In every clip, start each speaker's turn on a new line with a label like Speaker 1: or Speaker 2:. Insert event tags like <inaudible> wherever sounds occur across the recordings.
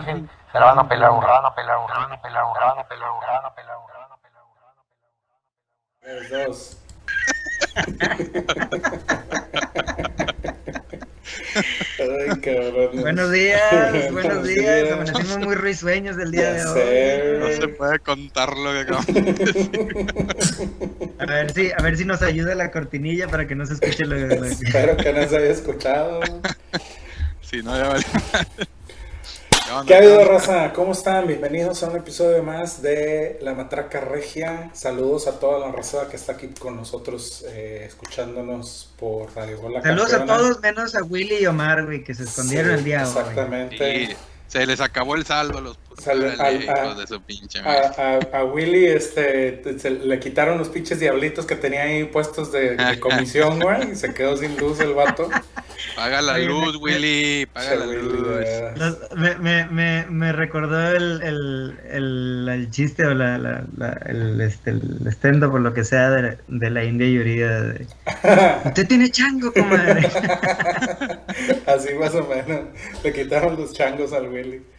Speaker 1: se la van a pelar un rana, pelar un rana, pelar un rana, pelar un rana, pelar un rana, pelar un rana, pelar un rana.
Speaker 2: Dos. <laughs> Ay, cabrón.
Speaker 3: Buenos días, buenos días. Amanecimos muy risueños del día
Speaker 2: Ya
Speaker 3: de
Speaker 2: sé,
Speaker 3: hoy.
Speaker 4: No se puede contar lo que acabamos de decir.
Speaker 3: A ver si, a ver si nos ayuda la cortinilla para que no se escuche lo, lo- <laughs>
Speaker 2: Espero que no se haya escuchado. <laughs>
Speaker 4: Si no, ya vale. ¿Qué onda?
Speaker 2: ¿Qué ha habido, raza? ¿Cómo están? Bienvenidos a un episodio más de La Matraca Regia. Saludos a toda la raza que está aquí con nosotros, eh, escuchándonos por Radio Gol La
Speaker 3: Saludos a
Speaker 2: Campeona.
Speaker 3: todos menos a Willy y Omar, güey, que se escondieron
Speaker 2: Sí,
Speaker 3: el día de hoy.
Speaker 2: Exactamente.
Speaker 4: Sí, se les acabó el saldo a los putos
Speaker 2: Sale-
Speaker 4: órale,
Speaker 2: al- a-
Speaker 4: hijos de su pinche.
Speaker 2: A, a- a Willy este, te- se le quitaron los pinches diablitos que tenía ahí puestos de, de comisión, güey, y se quedó sin luz el vato.
Speaker 4: Paga la
Speaker 3: Oye,
Speaker 4: luz,
Speaker 3: me-
Speaker 4: Willy. Paga la luz.
Speaker 3: Los- me, me, me, me recordó el, el, el, el chiste o la, la, la- el, este, el stand-up o lo que sea de, de la India Yuridia. De, <laughs> Usted tiene chango, comadre. <laughs>
Speaker 2: Así más o menos. Le quitaron los changos al Willy. <laughs>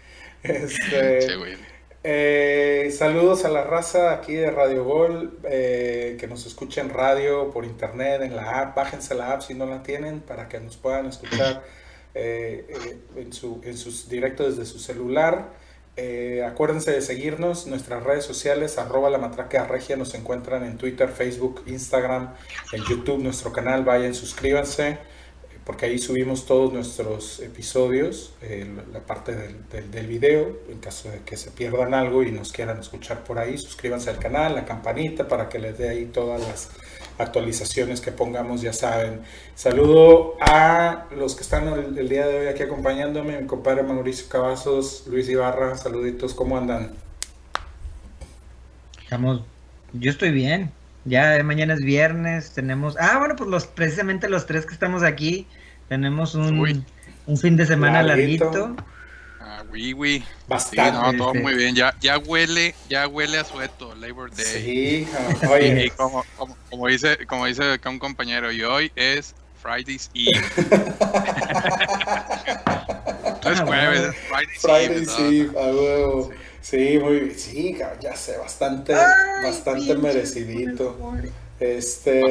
Speaker 2: Este,
Speaker 4: Che, Willy.
Speaker 2: Eh, saludos a la raza aquí de Radio Gol, eh, que nos escucha en radio, por internet, en la app. Bájense la app si no la tienen para que nos puedan escuchar eh, en, su, en sus directos desde su celular. Acuérdense de seguirnos, nuestras redes sociales, arroba la matraca regia, nos encuentran en Twitter, Facebook, Instagram, en YouTube, nuestro canal, vayan, suscríbanse, porque ahí subimos todos nuestros episodios, eh, la parte del video, en caso de que se pierdan algo y nos quieran escuchar por ahí, suscríbanse al canal, la campanita para que les dé ahí todas las actualizaciones que pongamos, ya saben. Saludo a los que están el, el día de hoy aquí acompañándome, mi compadre Mauricio Cavazos, Luis Ibarra, saluditos, ¿cómo andan?
Speaker 3: Estamos, yo estoy bien. Ya eh, mañana es viernes, tenemos. Ah, bueno, pues los precisamente los tres que estamos aquí tenemos un,
Speaker 4: Uy.
Speaker 3: un fin de semana
Speaker 2: Larguito.
Speaker 3: larguito.
Speaker 4: Ah, oui, oui. Sí,
Speaker 2: Bastante.
Speaker 4: no, todo
Speaker 3: Este-
Speaker 4: muy bien. Ya, ya huele, ya huele a sueto, Labor Day.
Speaker 2: Sí,
Speaker 4: Y
Speaker 2: oye,
Speaker 4: como, como, como dice, como dice acá un compañero, y hoy es Friday's Eve. <laughs> no es jueves, es Friday's,
Speaker 2: Friday
Speaker 4: Eve. ¿no?
Speaker 2: sí, a huevo. Sí, muy bien. Sí, ya sé, bastante,
Speaker 3: Ay,
Speaker 2: bastante merecidito. Este,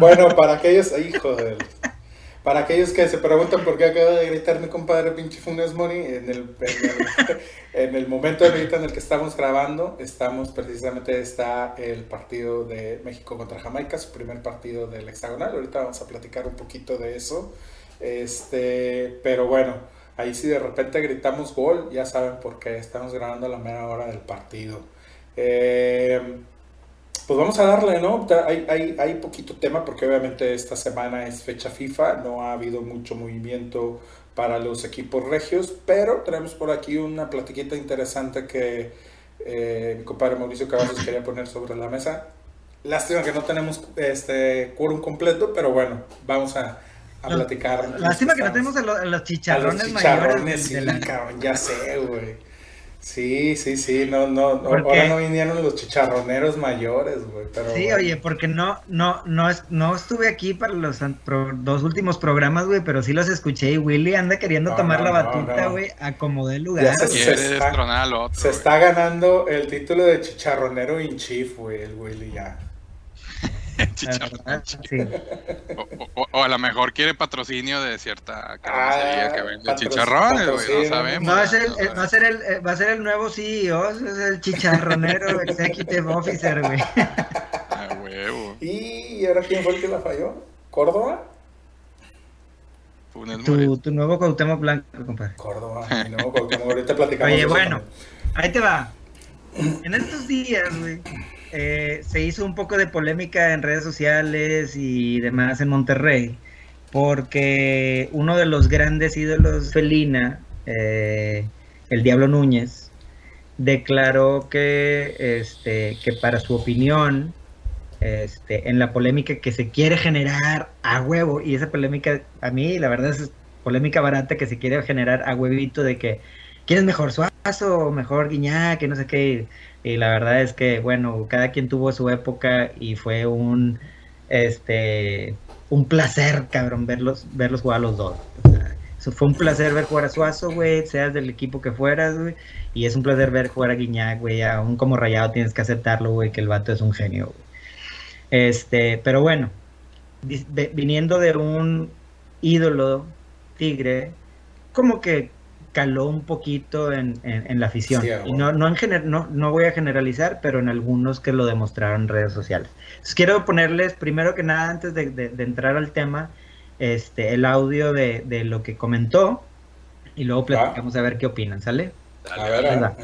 Speaker 2: bueno, para aquellos, hijo de, para aquellos que se preguntan por qué acaba de gritar mi compadre pinche Funes Mori, en el, en el, en el momento ahorita en el que estamos grabando, estamos precisamente, está el partido de México contra Jamaica, su primer partido del hexagonal, ahorita vamos a platicar un poquito de eso, este, pero bueno, ahí si de repente gritamos gol, ya saben por qué, estamos grabando a la mera hora del partido. Eh, pues vamos a darle, ¿no? Hay poquito tema porque obviamente esta semana es fecha FIFA, no ha habido mucho movimiento para los equipos regios, pero tenemos por aquí una platiquita interesante que eh, mi compadre Mauricio Cavazos quería poner sobre la mesa. Lástima que no tenemos este quórum completo, pero bueno, vamos a, a platicar.
Speaker 3: Lástima que no tenemos a, lo- a los
Speaker 2: a
Speaker 3: chicharrones,
Speaker 2: los chicharrones,
Speaker 3: mayores
Speaker 2: sí,
Speaker 3: de, de la-
Speaker 2: cabrón, ya sé, güey. Sí, sí, sí, no, no, no,
Speaker 3: ¿Por
Speaker 2: ahora no vinieron los chicharroneros mayores, güey, pero
Speaker 3: Sí, oye, porque no, no, no, es, no estuve aquí para los pro- dos últimos programas, güey, pero sí los escuché y Willy anda queriendo
Speaker 2: No,
Speaker 3: tomar
Speaker 2: no,
Speaker 3: la batuta,
Speaker 2: no.
Speaker 3: güey, a como dé
Speaker 2: Ya
Speaker 3: lugar.
Speaker 2: se-
Speaker 3: güey.
Speaker 4: Quiere
Speaker 2: está-
Speaker 4: destronar al otro.
Speaker 2: Se está ganando el título de chicharronero in chief, güey, el Willy ya. <laughs>
Speaker 3: La
Speaker 4: Chicharrón.
Speaker 3: verdad, sí.
Speaker 4: O, o- o a lo mejor quiere patrocinio de cierta carnicería
Speaker 2: Ah,
Speaker 4: que vende chicharrones, güey. No sabemos.
Speaker 3: Va a ser, el, va a
Speaker 4: sabemos.
Speaker 3: ser el, eh, va a ser el nuevo CEO, es el chicharronero <laughs> executive officer, güey.
Speaker 4: A huevo.
Speaker 2: ¿Y ahora quién fue el que la falló? ¿Córdoba?
Speaker 3: Tu, tu nuevo Cuauhtémoc Blanco, compadre.
Speaker 2: Córdoba, mi nuevo Cuauhtémoc, ahorita <laughs> platicamos.
Speaker 3: Oye, bueno,
Speaker 2: también.
Speaker 3: ahí te va. En estos días, güey, eh, se hizo un poco de polémica en redes sociales y demás en Monterrey, porque uno de los grandes ídolos felina, eh, el Diablo Núñez, declaró que, este, que para su opinión, este, en la polémica que se quiere generar a huevo, y esa polémica a mí, la verdad es polémica barata que se quiere generar a huevito de que quién mejor Suazo mejor Guiñac, que no sé qué. Y la verdad es que, bueno, cada quien tuvo su época y fue un, este, un placer, cabrón, verlos, verlos jugar los dos. Fue un placer ver jugar a Suazo, güey, seas del equipo que fueras, güey. Y es un placer ver jugar a Guiñac, güey. Aún como rayado tienes que aceptarlo, güey, que el vato es un genio, güey. Este, pero bueno, viniendo de un ídolo tigre, como que caló un poquito en, en- en la afición.
Speaker 2: Sí,
Speaker 3: y no, no, en gener- no, no voy a generalizar, pero en algunos que lo demostraron en redes sociales. Entonces, quiero ponerles, primero que nada, antes de, de- de entrar al tema, este, el audio de, de lo que comentó y luego platicamos a ver qué opinan, ¿sale?
Speaker 2: Ver, a ver.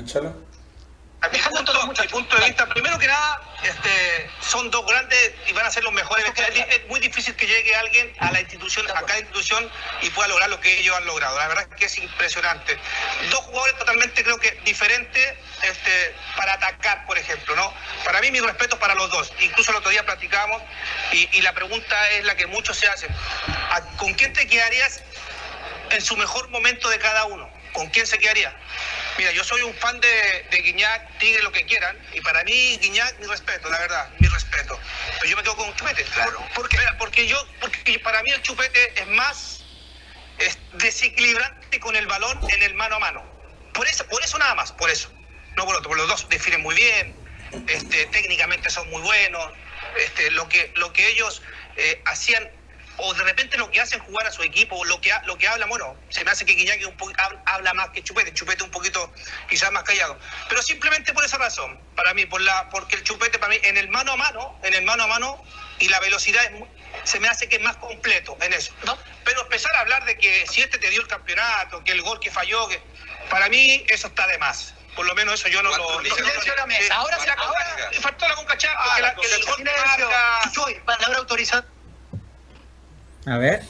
Speaker 5: A mi punto, de vista, primero que nada, este, son dos grandes y van a ser los mejores. Es, muy difícil que llegue alguien a la institución, a cada institución y pueda lograr lo que ellos han logrado. La verdad es que es impresionante. Dos jugadores totalmente, creo que diferentes este, para atacar, por ejemplo, ¿no? Para mí, mi respeto para los dos. Incluso el otro día platicamos y, y la pregunta es la que muchos se hacen. ¿A- ¿Con quién te quedarías en su mejor momento de cada uno? ¿Con quién se quedaría? Mira, yo soy un fan de, de Guiñac, Tigre, lo que quieran, y para mí Guiñac, mi respeto, la verdad, mi respeto. Pero yo me quedo con Chupete, claro. Porque, porque yo, porque para mí el Chupete es más es desequilibrante con el balón en el mano a mano. Por eso, por eso nada más, por eso. No por otro, porque los dos definen muy bien, este, técnicamente son muy buenos, este, lo que, lo que ellos eh, hacían o de repente lo que hacen jugar a su equipo, o lo que, ha- lo que hablan, bueno, se me hace que Guiñac es un po- habla más que Chupete, Chupete un poquito quizás más callado, pero simplemente por esa razón, para mí, por la, porque el Chupete para mí en el mano a mano, en el mano a mano y la velocidad es se me hace que es más completo en eso. Pero empezar a hablar de que si este te dio el campeonato, que el gol que falló, que para mí eso está de más. Por lo menos eso yo no lo...
Speaker 6: Silencio a la mesa. Ahora se.
Speaker 5: Ahora faltó la concachá,
Speaker 6: Ah,
Speaker 5: que,
Speaker 6: la
Speaker 5: la- que el gol que
Speaker 6: Silencio.
Speaker 5: marca-
Speaker 6: Chuy, palabra autorizada.
Speaker 3: A ver.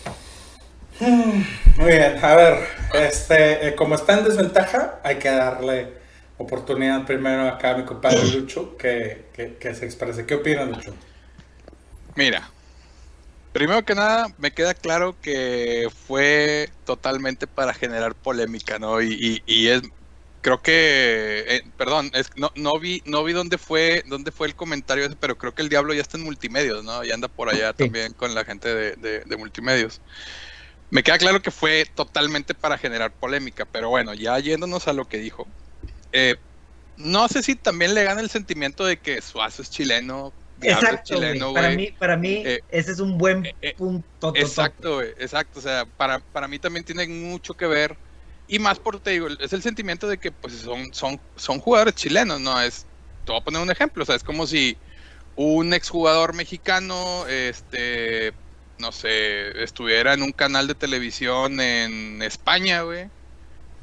Speaker 3: <sighs>
Speaker 2: Muy bien, a ver, este, eh, como está en desventaja, hay que darle oportunidad primero acá a mi compadre Lucho que, que, que se exprese. ¿Qué opinas, Lucho?
Speaker 4: Mira, primero que nada, me queda claro que fue totalmente para generar polémica, ¿no? Y, y- y es, creo que, eh, perdón, es, no, no vi, no vi dónde fue, dónde fue el comentario ese, pero creo que el diablo ya está en multimedios, ¿no? Y anda por allá
Speaker 3: Sí.
Speaker 4: también con la gente de, de- de multimedios. Me queda claro que fue totalmente para generar polémica, pero bueno, ya yéndonos a lo que dijo. eh, no sé si también le gana el sentimiento de que Suazo es chileno,
Speaker 3: Exacto,
Speaker 4: chileno,
Speaker 3: Para mí, para mí
Speaker 4: Eh,
Speaker 3: ese es un buen
Speaker 4: eh, eh,
Speaker 3: punto.
Speaker 4: Exacto, exacto. O sea, para, para mí también tiene mucho que ver. Y más por, te digo, es el sentimiento de que pues son, son, son jugadores chilenos, ¿no? Es, te voy a poner un ejemplo, o sea, es como si un exjugador mexicano, este, no sé, estuviera en un canal de televisión en España, güey,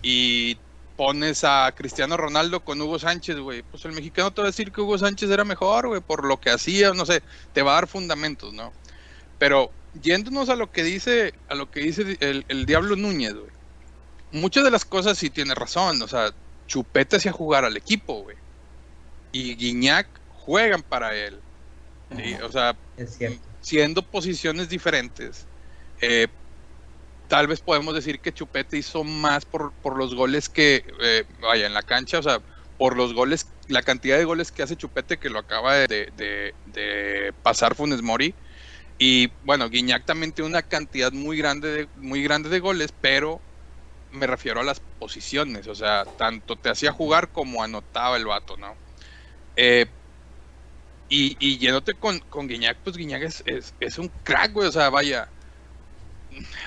Speaker 4: y pones a Cristiano Ronaldo con Hugo Sánchez, güey, pues el mexicano te va a decir que Hugo Sánchez era mejor, güey, por lo que hacía, no sé, te va a dar fundamentos, ¿no? Pero yéndonos a lo que dice, a lo que dice el, el Diablo Núñez, güey. Muchas de las cosas sí tiene razón, o sea, Chupete hacía jugar al equipo, güey. Y Guiñac juegan para él. ¿sí? O sea, siendo posiciones diferentes, eh, tal vez podemos decir que Chupete hizo más por, por los goles que, eh, vaya, en la cancha, o sea, por los goles, la cantidad de goles que hace Chupete que lo acaba de- de pasar Funes Mori. Y bueno, Guiñac también tiene una cantidad muy grande de, muy grande de goles, pero me refiero a las posiciones, o sea, tanto te hacía jugar como anotaba el vato, ¿no? Eh, y, y yéndote con, con Guiñac, pues Guiñac es, es, un crack, güey. O sea, vaya.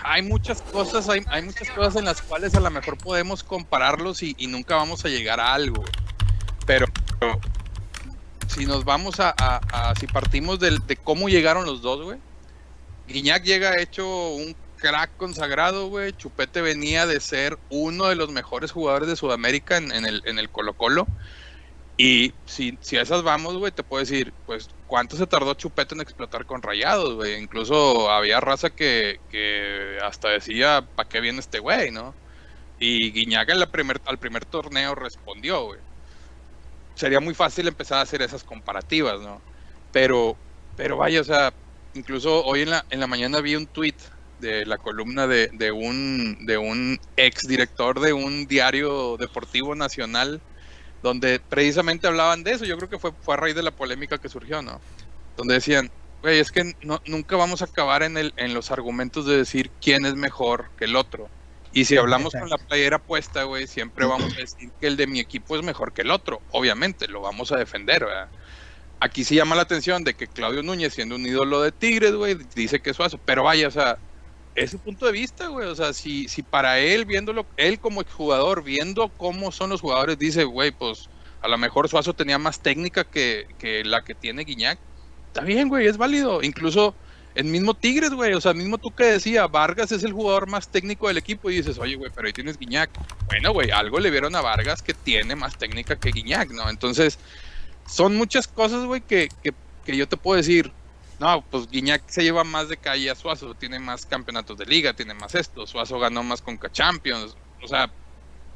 Speaker 4: Hay muchas cosas, hay, hay muchas cosas en las cuales a lo mejor podemos compararlos y, nunca vamos a llegar a algo. Pero, si nos vamos a- si partimos del- de cómo llegaron los dos, güey. Guiñac llega hecho un crack consagrado, güey. Chupete venía de ser uno de los mejores jugadores de Sudamérica en, el, en el Colo Colo. Y si, si a esas vamos, güey, te puedo decir, pues, ¿cuánto se tardó Chupete en explotar con rayados, güey? Incluso había raza que, que hasta decía, ¿para qué viene este güey, no? Y Guiñaga en la primer, al primer torneo respondió, güey. Sería muy fácil empezar a hacer esas comparativas, ¿no? Pero, pero vaya, o sea, incluso hoy en la, en la mañana vi un tweet de la columna de, de un, de un ex director de un diario deportivo nacional, donde precisamente hablaban de eso. Yo creo que fue, fue a raíz de la polémica que surgió, ¿no? Donde decían, güey, es que no, nunca vamos a acabar en, el, en los argumentos de decir quién es mejor que el otro. Y si hablamos con la playera puesta, güey, siempre vamos a decir que el de mi equipo es mejor que el otro. Obviamente, lo vamos a defender, ¿verdad? Aquí sí llama la atención de que Claudio Núñez, siendo un ídolo de Tigres, güey, dice que es Suazo. Pero vaya, o sea, es su punto de vista, güey. O sea, si, si para él, viéndolo, él como jugador, viendo cómo son los jugadores, dice, güey, pues a lo mejor Suazo tenía más técnica que, que la que tiene Guiñac. Está bien, güey, es válido. Incluso el mismo Tigres, güey, o sea, mismo tú que decía, Vargas es el jugador más técnico del equipo y dices, oye, güey, pero ahí tienes Guiñac. Bueno, güey, algo le vieron a Vargas que tiene más técnica que Guiñac, ¿no? Entonces, son muchas cosas, güey, que, que, que, yo te puedo decir, no, pues Guiñac se lleva más de calle a Suazo, tiene más campeonatos de liga, tiene más esto, Suazo ganó más con Champions, o sea,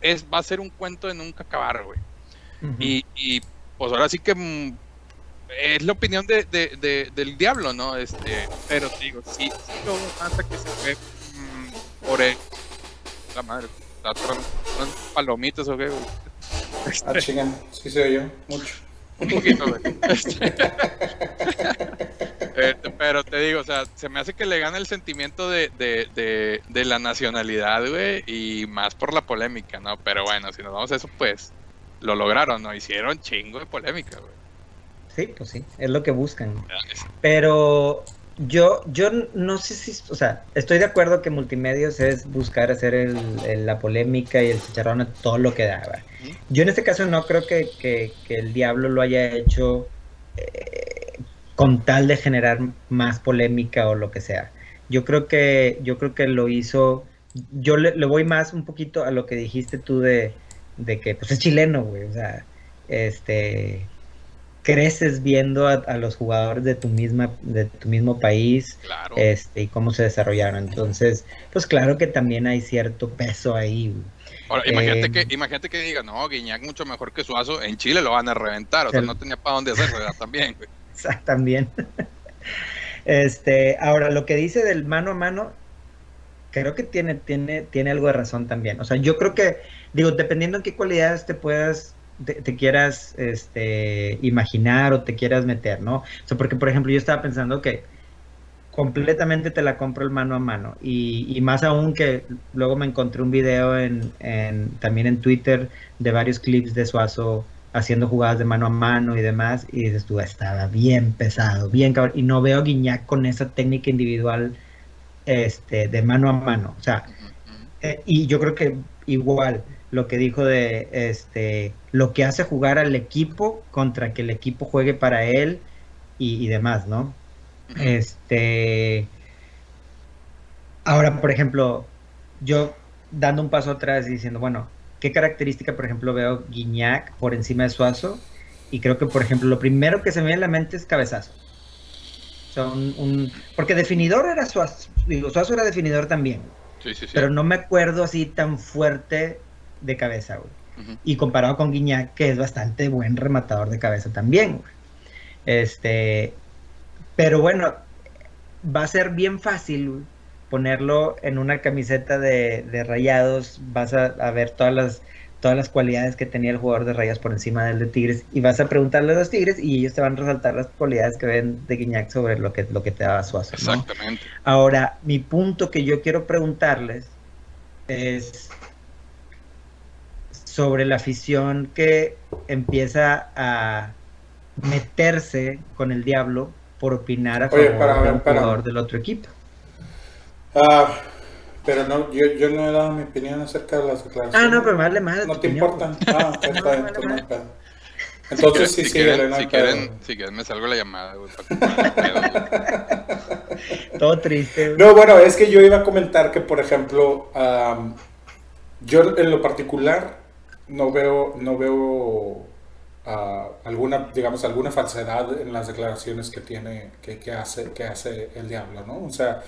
Speaker 4: es, va a ser un cuento de nunca acabar, güey. Uh -huh. y, y pues ahora sí que mm, es la opinión de, de, de, del diablo, ¿no? Este, pero te digo, sí, sí lo hasta que se fue mmm, por el, la madre, la palomitas o qué, güey.
Speaker 2: Ah, chingan, sí se oyó, mucho.
Speaker 4: Un poquito, güey. Este, <laughs> este, pero te digo, o sea, se me hace que le gana el sentimiento de, de, de, de la nacionalidad, güey, y más por la polémica, ¿no? Pero bueno, si nos vamos a eso, pues lo lograron, ¿no? Hicieron chingo de polémica, güey.
Speaker 3: Sí, pues sí, es lo que buscan. Pero yo, yo no sé si, o sea, estoy de acuerdo que multimedios es buscar hacer el, el, la polémica y el chicharrón todo lo que da. ¿verdad? Yo en este caso no creo que, que, que el diablo lo haya hecho eh, con tal de generar más polémica o lo que sea. Yo creo que, yo creo que lo hizo, yo le, le voy más un poquito a lo que dijiste tú de, de que pues es chileno, güey, o sea, este creces viendo a, a, los jugadores de tu misma de tu mismo país
Speaker 4: claro.
Speaker 3: este y cómo se desarrollaron entonces pues claro que también hay cierto peso ahí
Speaker 4: Ahora, imagínate eh, que imagínate que diga no Guiñac mucho mejor que Suazo en Chile lo van a reventar o sea no tenía para dónde hacerlo también güey. <laughs>
Speaker 3: también este ahora lo que dice del mano a mano creo que tiene tiene tiene algo de razón también o sea yo creo que digo dependiendo en qué cualidades te puedas te, te, quieras este, imaginar o te quieras meter, ¿no? O sea, porque, por ejemplo, yo estaba pensando que completamente te la compro el mano a mano y, y más aún que luego me encontré un video en, en, también en Twitter de varios clips de Suazo haciendo jugadas de mano a mano y demás y dices tú, estaba bien pesado, bien cabrón y no veo a Guiñac con esa técnica individual este, de mano a mano, o sea, eh, y yo creo que igual lo que dijo de este lo que hace jugar al equipo contra que el equipo juegue para él y, y demás, ¿no? Este ahora, por ejemplo, yo dando un paso atrás y diciendo, bueno, ¿qué característica, por ejemplo, veo Guiñac por encima de Suazo? Y creo que, por ejemplo, lo primero que se me viene a la mente es cabezazo. O sea, un, un, porque definidor era Suazo, digo, Suazo era definidor también.
Speaker 4: Sí, sí, sí.
Speaker 3: Pero no me acuerdo así tan fuerte de cabeza, güey. Uh -huh. Y comparado con Guiñac, que es bastante buen rematador de cabeza también, güey. Este, pero bueno, va a ser bien fácil güey, ponerlo en una camiseta de, de rayados, vas a, a, ver todas las todas las cualidades que tenía el jugador de Rayas por encima del de Tigres y vas a preguntarle a los Tigres y ellos te van a resaltar las cualidades que ven de Guiñac sobre lo que, lo que te daba Suazo. ¿no?
Speaker 4: Exactamente.
Speaker 3: Ahora, mi punto que yo quiero preguntarles es sobre la afición que empieza a meterse con el diablo por opinar a
Speaker 2: Oye,
Speaker 3: favor
Speaker 2: para,
Speaker 3: de un
Speaker 2: para.
Speaker 3: jugador del otro equipo.
Speaker 2: Uh, pero no, yo, yo no he dado mi opinión acerca de las declaraciones.
Speaker 3: Ah, no, pero vale madre.
Speaker 2: No te importa. <laughs> Ah, está no, vale entonces, no entonces sí,
Speaker 4: si
Speaker 2: sí,
Speaker 4: quieren, si, quieren, si quieren, me salgo la llamada, güey. <laughs>
Speaker 3: Todo triste.
Speaker 2: Güey. No, bueno, es que yo iba a comentar que, por ejemplo, um, yo en lo particular no veo, no veo uh, alguna, digamos, alguna falsedad en las declaraciones que tiene, que, que, hace, que hace el diablo, ¿no? O sea,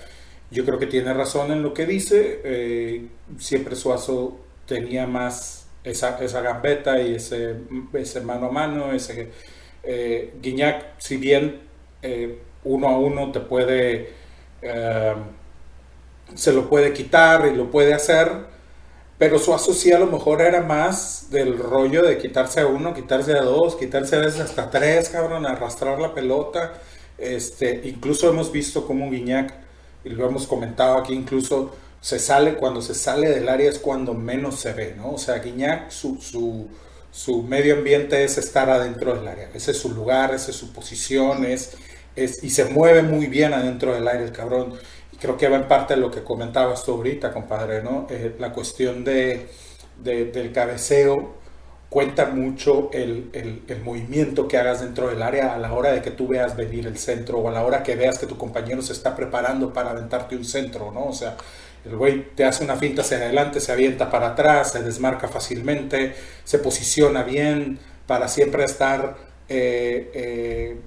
Speaker 2: yo creo que tiene razón en lo que dice. Eh, siempre Suazo tenía más esa, esa gambeta y ese, ese mano a mano, ese eh, Guiñac, si bien eh, uno a uno te puede se lo puede quitar y lo puede hacer, pero Suazo sí a lo mejor era más del rollo de quitarse a uno, quitarse a dos, quitarse a veces hasta tres, cabrón, arrastrar la pelota. Este, incluso hemos visto como Guiñac, y lo hemos comentado aquí, incluso se sale, cuando se sale del área es cuando menos se ve, ¿no? O sea, Guiñac, su, su, su medio ambiente es estar adentro del área, ese es su lugar, esa es su posición, es, es, y se mueve muy bien adentro del área el cabrón. Creo que va en parte de lo que comentabas tú ahorita, compadre, ¿no? Eh, la cuestión de- del cabeceo cuenta mucho el, el- movimiento que hagas dentro del área a la hora de que tú veas venir el centro o a la hora que veas que tu compañero se está preparando para aventarte un centro, ¿no? O sea, el güey te hace una finta hacia adelante, se avienta para atrás, se desmarca fácilmente, se posiciona bien para siempre estar eh, eh,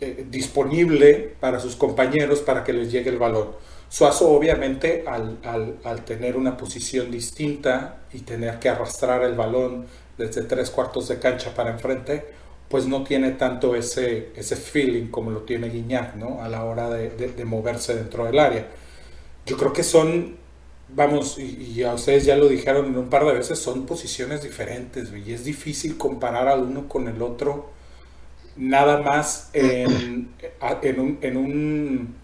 Speaker 2: eh, disponible para sus compañeros para que les llegue el balón. Suazo obviamente al- al tener una posición distinta y tener que arrastrar el balón desde tres cuartos de cancha para enfrente, pues no tiene tanto ese, ese feeling como lo tiene Guiñac, ¿no? A la hora de, de- de moverse dentro del área. Yo creo que son, vamos, y, y a ustedes ya lo dijeron en un par de veces, son posiciones diferentes, y es difícil comparar al uno con el otro nada más en, a- en un, en un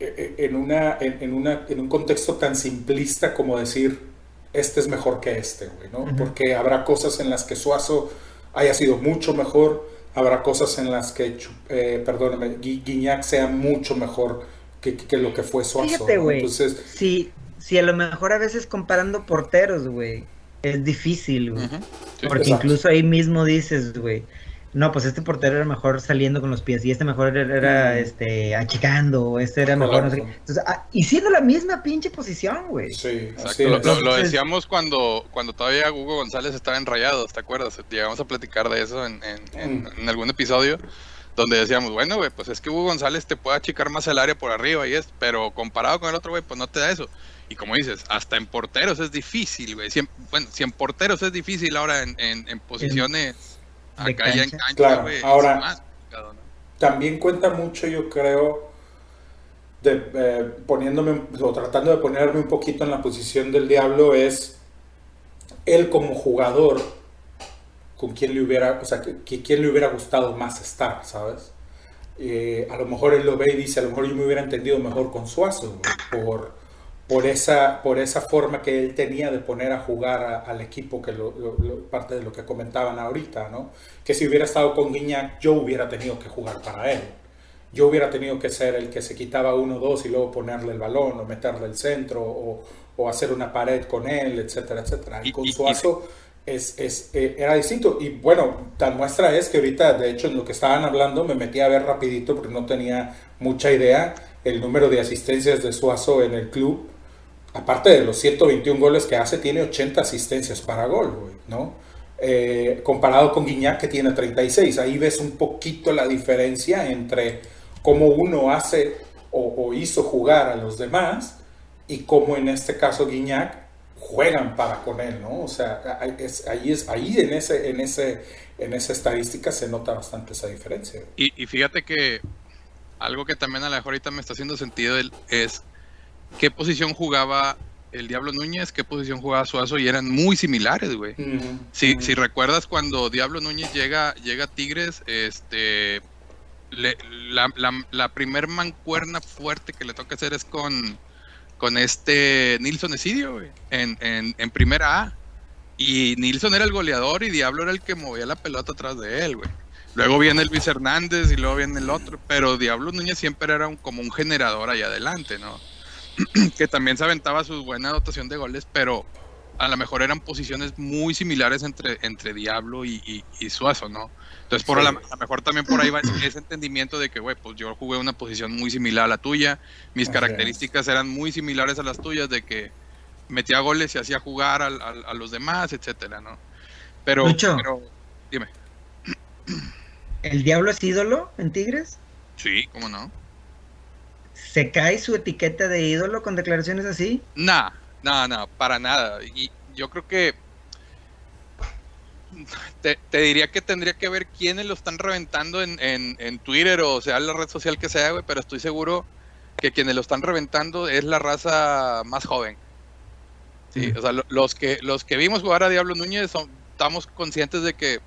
Speaker 2: en una en, en una en un contexto tan simplista como decir este es mejor que este, güey, ¿no? Porque habrá cosas en las que Suazo haya sido mucho mejor, habrá cosas en las que, eh, perdóname, Gui- Guiñac sea mucho mejor que, que lo que fue Suazo.
Speaker 3: Fíjate,
Speaker 2: ¿no?
Speaker 3: güey.
Speaker 2: Entonces,
Speaker 3: Si, si a lo mejor a veces comparando porteros, güey, es difícil, güey.
Speaker 4: Sí.
Speaker 3: Porque
Speaker 2: Exacto.
Speaker 3: incluso ahí mismo dices, güey, no, pues este portero era mejor saliendo con los pies y este mejor era, era, este, achicando, o este era mejor, no sé qué. Entonces, ah, y siendo la misma pinche posición, güey.
Speaker 2: sí,
Speaker 4: Exacto.
Speaker 2: así
Speaker 4: Lo,
Speaker 2: es.
Speaker 4: lo- decíamos cuando, cuando todavía Hugo González estaba en Rayados, ¿te acuerdas? Llegamos a platicar de eso en, en- en-
Speaker 2: Mm.
Speaker 4: en algún episodio donde decíamos, bueno, güey, pues es que Hugo González te puede achicar más el área por arriba y es, pero comparado con el otro, güey, pues no te da eso. Y como dices, hasta en porteros es difícil, güey. Si en- bueno, si en porteros es difícil ahora en, en- en posiciones
Speaker 3: de
Speaker 4: acá ya en
Speaker 3: cancha.
Speaker 2: Claro, ahora-
Speaker 4: más complicado, ¿no?
Speaker 2: también cuenta mucho, yo creo, de, eh, poniéndome o tratando de ponerme un poquito en la posición del diablo, es él como jugador, con quién le hubiera, o sea, que, le hubiera gustado más estar, ¿sabes? Eh, a lo mejor él lo ve y dice, a lo mejor yo me hubiera entendido mejor con Suazo, güey, por, por, esa, por esa forma que él tenía de poner a jugar a- al equipo, que lo, lo- lo- parte de lo que comentaban ahorita, ¿no? Que si hubiera estado con Guiñac, yo hubiera tenido que jugar para él. Yo hubiera tenido que ser el que se quitaba uno dos y luego ponerle el balón o meterle el centro o, o hacer una pared con él, etcétera, etcétera. Y
Speaker 4: Y-
Speaker 2: con
Speaker 4: y-
Speaker 2: Suazo es, es, eh, era distinto. Y bueno, tan muestra es que ahorita, de hecho, en lo que estaban hablando, me metí a ver rapidito porque no tenía mucha idea el número de asistencias de Suazo en el club. Aparte de los 121 goles que hace, tiene 80 asistencias para gol, ¿no? Eh, comparado con Guiñac, que tiene 36. Ahí ves un poquito la diferencia entre cómo uno hace o, hizo jugar a los demás y cómo en este caso Guiñac juegan para con él, ¿no? O sea, ahí es, ahí, en, ese, en, ese, en esa estadística se nota bastante esa diferencia.
Speaker 4: Y, y fíjate que algo que también a lo mejor ahorita me está haciendo sentido es qué posición jugaba el Diablo Núñez, qué posición jugaba Suazo y eran muy similares, güey. Si, recuerdas cuando Diablo Núñez llega, llega a Tigres, este le- la, la, la primer mancuerna fuerte que le toca hacer es con, con este Nilson Esidio, güey, en, en, en primera A. Y Nilson era el goleador y Diablo era el que movía la pelota atrás de él, güey. Luego viene Luis Hernández y luego viene el otro, pero Diablo Núñez siempre era un- como un generador ahí adelante, ¿no? <clears throat> que también se aventaba su buena dotación de goles, pero a lo mejor eran posiciones muy similares entre, entre Diablo y, y- y Suazo, ¿no? Entonces, por
Speaker 2: Sí.
Speaker 4: a, la- a lo mejor también por ahí va <clears throat> ese entendimiento de que, güey, pues yo jugué una posición muy similar a la tuya, mis
Speaker 2: Así
Speaker 4: características eran muy similares a las tuyas, de que metía goles y hacía jugar a, los demás, etcétera, ¿no? Pero,
Speaker 3: Lucho.
Speaker 4: pero, dime,
Speaker 3: ¿El diablo es ídolo en Tigres?
Speaker 4: sí, ¿cómo no?
Speaker 3: ¿Se cae su etiqueta de ídolo con declaraciones así?
Speaker 4: Nah, nah, nah, para nada. Y yo creo que te, te diría que tendría que ver quiénes lo están reventando en, en, en Twitter o sea la red social que sea, güey, pero estoy seguro que quienes lo están reventando es la raza más joven. Sí, o sea, lo- los que los que vimos jugar a Diablo Núñez son- estamos conscientes de que,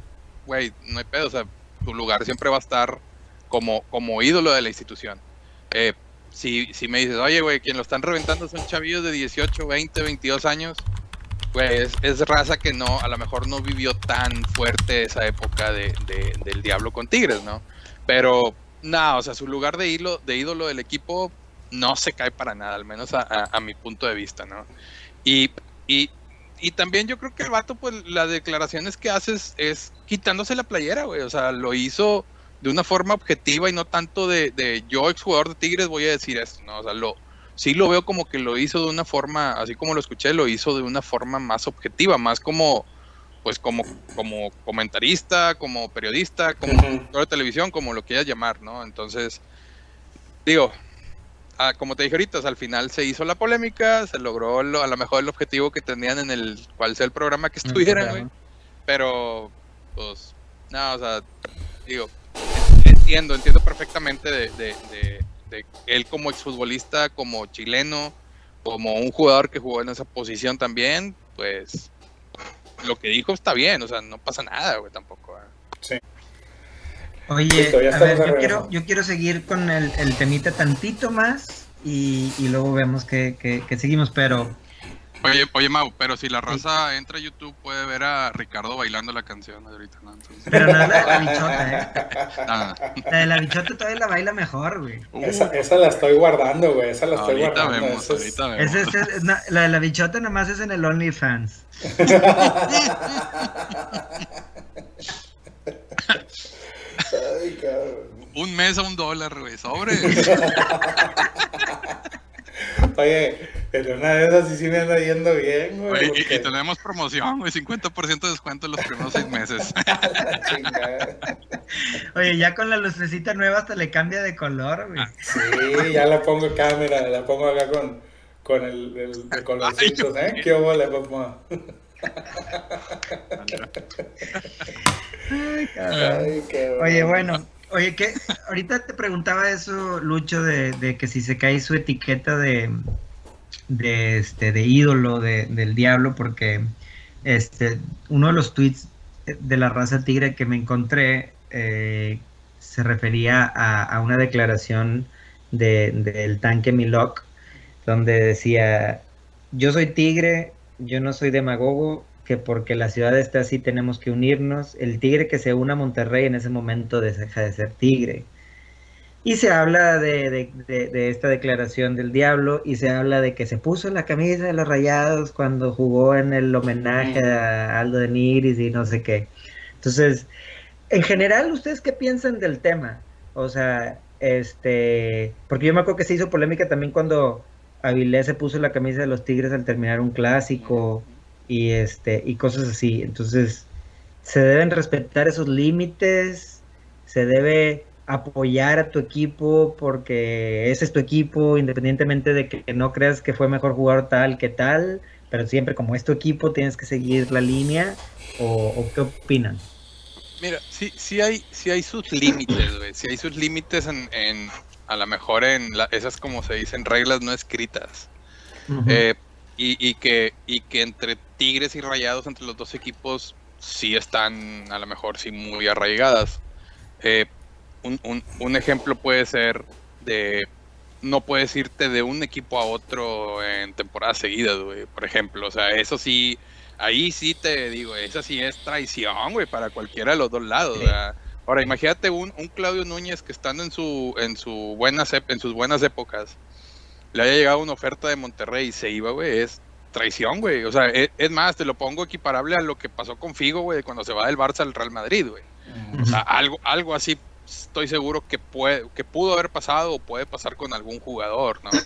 Speaker 4: güey, no hay pedo, o sea, su lugar siempre va a estar como, como ídolo de la institución. Eh, si, si me dices, oye, güey, quien lo están reventando son chavillos de 18, 20, 22 años, güey, es, raza que no, a lo mejor no vivió tan fuerte esa época de, de- del Diablo con Tigres, ¿no? Pero, nada, o sea, su lugar de, hilo, de ídolo del equipo no se cae para nada, al menos a mi punto de vista, ¿no? Y, y, y también yo creo que el vato, pues las declaraciones que haces es quitándose la playera, güey. O sea, lo hizo de una forma objetiva y no tanto de, de yo, exjugador de Tigres, voy a decir esto, ¿no? O sea, lo, sí lo veo como que lo hizo de una forma, así como lo escuché, lo hizo de una forma más objetiva, más como, pues como, como comentarista, como periodista, como conductor de televisión, como lo quieras llamar, ¿no? Entonces, digo, ah, como te dije ahorita, o sea, al final se hizo la polémica, se logró lo- a lo mejor el objetivo que tenían en el cual sea el programa que estuvieran, güey. Pero, pues, no, o sea, digo, entiendo, entiendo perfectamente de, de, de- de él como exfutbolista, como chileno, como un jugador que jugó en esa posición también, pues lo que dijo está bien, o sea, no pasa nada, güey, tampoco. ¿eh?
Speaker 3: Oye,
Speaker 2: Listo, ya
Speaker 3: a ver, yo quiero, yo quiero seguir con el, el temita tantito más y, y luego vemos que, que- que seguimos, pero
Speaker 4: Oye, oye, Mau, pero si la raza entra a YouTube puede ver a Ricardo bailando la canción de ahorita, ¿no? Entonces,
Speaker 3: pero no es la de la bichota, ¿eh?
Speaker 4: nada.
Speaker 3: La de la bichota todavía la baila mejor, güey.
Speaker 2: Esa, esa la estoy guardando, güey. Esa la estoy
Speaker 4: ahorita
Speaker 2: guardando.
Speaker 4: vemos,
Speaker 2: es-
Speaker 4: ahorita vemos.
Speaker 3: Es- na- la de la bichota nomás es en el OnlyFans. <laughs>
Speaker 2: Ay, cabrón.
Speaker 4: Un mes a un dólar, güey, sobre. <laughs> <laughs>
Speaker 2: Oye, pero una de esas sí, sí me anda yendo bien, güey.
Speaker 4: Güey, y,
Speaker 2: porque-
Speaker 4: y tenemos promoción, güey, 50% de descuento en los primeros seis meses. <laughs>
Speaker 3: Oye, ya con la lucecita nueva hasta le cambia de color, güey.
Speaker 2: Sí, ya la pongo cámara, la pongo acá con, con el, el de colorcitos, ¿eh? ¿Qué hubo, papá?
Speaker 3: Ay.
Speaker 2: Ay, qué
Speaker 3: Oye, bueno, oye, que ahorita te preguntaba eso, Lucho, de, que si se cae su etiqueta de, de este de ídolo de- del diablo, porque este uno de los tweets de la raza tigre que me encontré eh, se refería a, a una declaración de- del tanque Milok, donde decía yo soy tigre, yo no soy demagogo, que porque la ciudad está así tenemos que unirnos. El tigre que se une a Monterrey en ese momento deja de ser tigre. Y se habla de, de- de- de esta declaración del diablo y se habla de que se puso la camisa de los rayados cuando jugó en el homenaje a Aldo de Niris y no sé qué. Entonces, en general, ¿ustedes qué piensan del tema? O sea, este, porque yo me acuerdo que se hizo polémica también cuando Avilés se puso la camisa de los Tigres al terminar un clásico y este y cosas así. Entonces, se deben respetar esos límites, se debe apoyar a tu equipo porque ese es tu equipo, independientemente de que no creas que fue mejor jugador tal que tal, pero siempre como es tu equipo tienes que seguir la línea o, o qué opinan.
Speaker 4: Mira, sí, sí hay, sí hay sus límites, güey. Sí hay sus límites en, en a lo mejor en la- esas como se dicen reglas no escritas. Eh, y, y que, y que entre Tigres y Rayados, entre los dos equipos, sí están a lo mejor sí muy arraigadas. Eh, un, un- un ejemplo puede ser de no puedes irte de un equipo a otro en temporadas seguidas, güey, por ejemplo. O sea, eso sí, ahí sí te digo, esa sí es traición, güey, para cualquiera de los dos lados. Ahora, imagínate un, un Claudio Núñez que estando en su, en su buenas en sus buenas épocas, le haya llegado una oferta de Monterrey y se iba, güey, es traición, güey. O sea, es, es más, te lo pongo equiparable a lo que pasó con Figo, güey, cuando se va del Barça al Real Madrid, güey. O sea, algo, algo así estoy seguro que puede, que pudo haber pasado o puede pasar con algún jugador, ¿no? <coughs>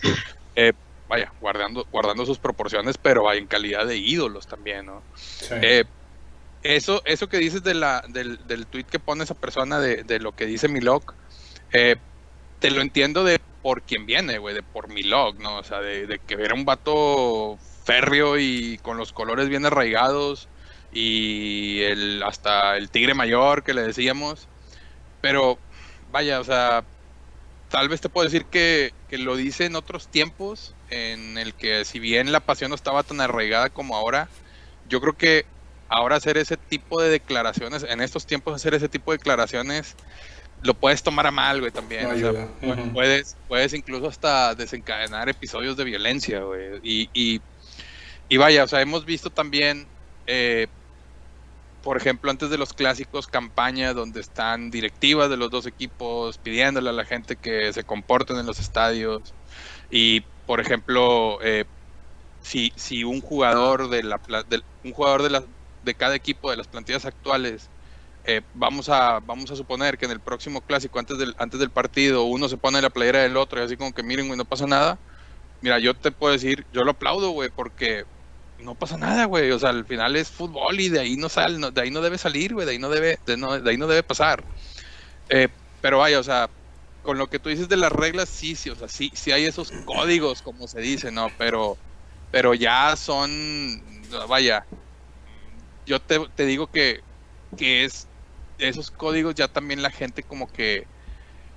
Speaker 4: Eh, vaya, guardando, guardando sus proporciones, pero en calidad de ídolos también, ¿no?
Speaker 2: Sí.
Speaker 4: Eh, eso, eso que dices de la, del, del tweet que pone esa persona de, de lo que dice Milok, eh, te lo entiendo de por quién viene, güey, de por Milok, ¿no? O sea, de, de que era un vato férreo y con los colores bien arraigados y el, hasta el tigre mayor que le decíamos. Pero, vaya, o sea, tal vez te puedo decir que, que lo dice en otros tiempos, en el que si bien la pasión no estaba tan arraigada como ahora, yo creo que ahora hacer ese tipo de declaraciones, en estos tiempos hacer ese tipo de declaraciones, lo puedes tomar a mal, güey, también. O sea, puedes, puedes incluso hasta desencadenar episodios de violencia, güey. Y, y, y vaya, o sea, hemos visto también, eh, por ejemplo, antes de los clásicos, campañas donde están directivas de los dos equipos pidiéndole a la gente que se comporten en los estadios. Y, por ejemplo, eh, si, si un jugador de la un jugador de la, de cada equipo de las plantillas actuales eh, vamos a vamos a suponer que en el próximo clásico antes del antes del partido uno se pone la playera del otro y así como que miren güey no pasa nada mira yo te puedo decir yo lo aplaudo güey porque no pasa nada güey. O sea al final es fútbol y de ahí no sale no- de ahí no debe salir güey de ahí no debe de, no- de ahí no debe pasar. Eh, pero vaya o sea con lo que tú dices de las reglas sí sí o sea sí sí hay esos códigos como se dice no pero pero ya son vaya yo te, te digo que, que es esos códigos ya también la gente como que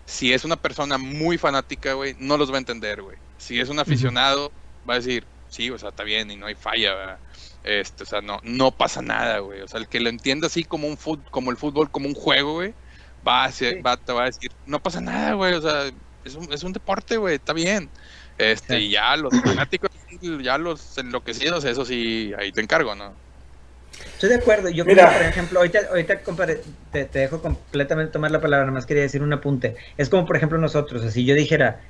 Speaker 4: si es una persona muy fanática, güey, no los va a entender, güey. Si es un aficionado, va a decir, sí, o sea, está bien y no hay falla, ¿verdad? Este, o sea, no, no pasa nada, güey. O sea, el que lo entienda así como un fut, como el fútbol, como un juego, güey, va a, ser-
Speaker 3: Sí.
Speaker 4: va, te va a decir, no pasa nada, güey. O sea, es un, es un deporte, güey, está bien. Este,
Speaker 3: Sí.
Speaker 4: y ya los fanáticos, ya los enloquecidos, eso sí, ahí te encargo, ¿no?
Speaker 3: Estoy de acuerdo. Yo
Speaker 2: Mira.
Speaker 3: creo que, por ejemplo, ahorita, ahorita compadre, te, te dejo completamente tomar la palabra, nada más quería decir un apunte. Es como, por ejemplo, nosotros, si yo dijera,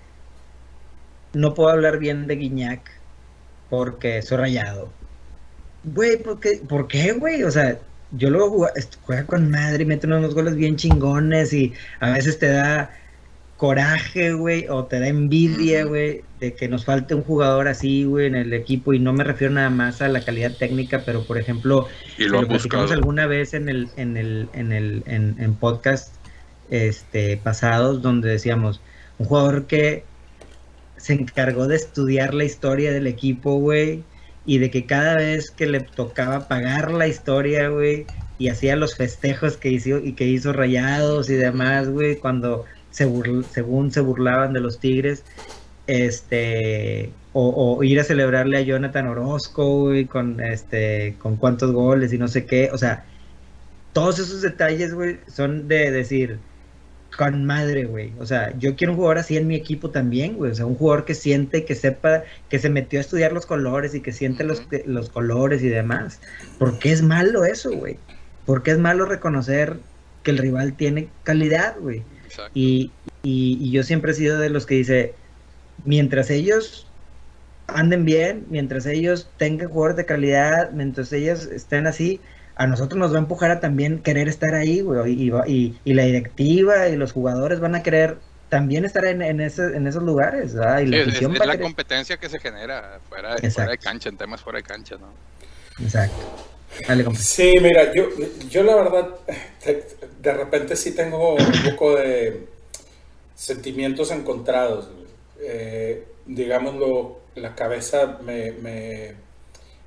Speaker 3: no puedo hablar bien de Guiñac porque soy rayado. Güey, ¿por qué, ¿por qué, güey? O sea, yo luego juega con madre y mete unos goles bien chingones y a veces te da coraje, güey, o te da envidia, güey, de que nos falte un jugador así, güey, en el equipo. Y no me refiero nada más a la calidad técnica, pero por ejemplo,
Speaker 4: Y
Speaker 3: lo, platicamos alguna vez en el, en el, en el, en, en podcast este pasados donde decíamos un jugador que se encargó de estudiar la historia del equipo, güey, y de que cada vez que le tocaba pagar la historia, güey, y hacía los festejos que hizo y que hizo Rayados y demás, güey, cuando se burl- según se burlaban de los Tigres, este o, o ir a celebrarle a Jonathan Orozco, güey, con este con cuántos goles y no sé qué, o sea, todos esos detalles, güey, son de decir con madre, güey. O sea, yo quiero un jugador así en mi equipo también, güey. O sea, un jugador que siente, que sepa, que se metió a estudiar los colores y que siente los, los colores y demás. ¿Por qué es malo eso, güey? ¿Por qué es malo reconocer que el rival tiene calidad, güey? Y, y- y yo siempre he sido de los que dice, mientras ellos anden bien, mientras ellos tengan jugadores de calidad, mientras ellos estén así, a nosotros nos va a empujar a también querer estar ahí, güey. Y, va- y- y la directiva y los jugadores van a querer también estar en, en, ese- en esos lugares, ¿verdad? Y
Speaker 4: Sí,
Speaker 3: la
Speaker 4: es, es la competencia que se genera fuera de, fuera de cancha, en temas fuera de cancha, ¿no?
Speaker 3: Exacto. Dale.
Speaker 2: Sí, mira, yo, yo la verdad, de, repente sí tengo un poco de sentimientos encontrados. Eh, digámoslo, la cabeza me, me,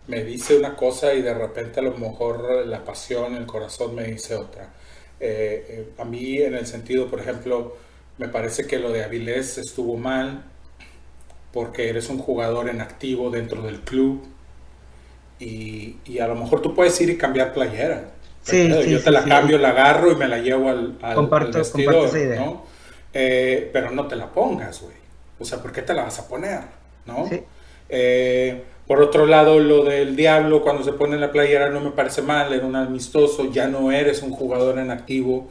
Speaker 2: me dice una cosa y de repente a lo mejor la pasión, el corazón me dice otra. Eh, eh, a mí en el sentido, por ejemplo, me parece que lo de Avilés estuvo mal porque eres un jugador en activo dentro del club y, y a lo mejor tú puedes ir y cambiar playera.
Speaker 3: Sí,
Speaker 2: Yo
Speaker 3: sí,
Speaker 2: te la cambio, la agarro y me la llevo al, al,
Speaker 3: Comparto-
Speaker 2: al vestidor,
Speaker 3: comparto idea.
Speaker 2: ¿no? Eh, pero no te la pongas, güey. O sea, ¿por qué te la vas a poner? ¿No? Eh, por otro lado, lo del Diablo, cuando se pone la playera no me parece mal, era un amistoso, ya no eres un jugador en activo.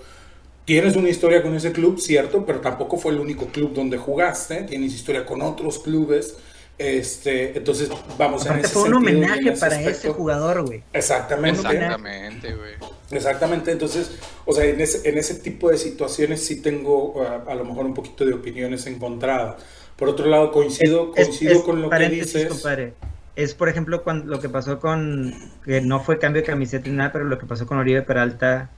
Speaker 2: Tienes una historia con ese club, cierto, pero tampoco fue el único club donde jugaste, tienes historia con otros clubes. Este, entonces, vamos en
Speaker 3: Aparte
Speaker 2: ese
Speaker 3: fue un
Speaker 2: sentido
Speaker 3: homenaje
Speaker 2: ese
Speaker 3: para
Speaker 2: aspecto.
Speaker 3: ese jugador, güey.
Speaker 2: Exactamente.
Speaker 4: Exactamente, güey.
Speaker 2: Exactamente, entonces, o sea, en ese, en ese tipo de situaciones sí tengo uh, a lo mejor un poquito de opiniones encontradas. Por otro lado, coincido,
Speaker 3: Es-
Speaker 2: coincido
Speaker 3: es-
Speaker 2: con lo que dices.
Speaker 3: compadre. Es, por ejemplo, cuando, lo que pasó con, que no fue cambio de camiseta ni nada, pero lo que pasó con Oribe Peralta,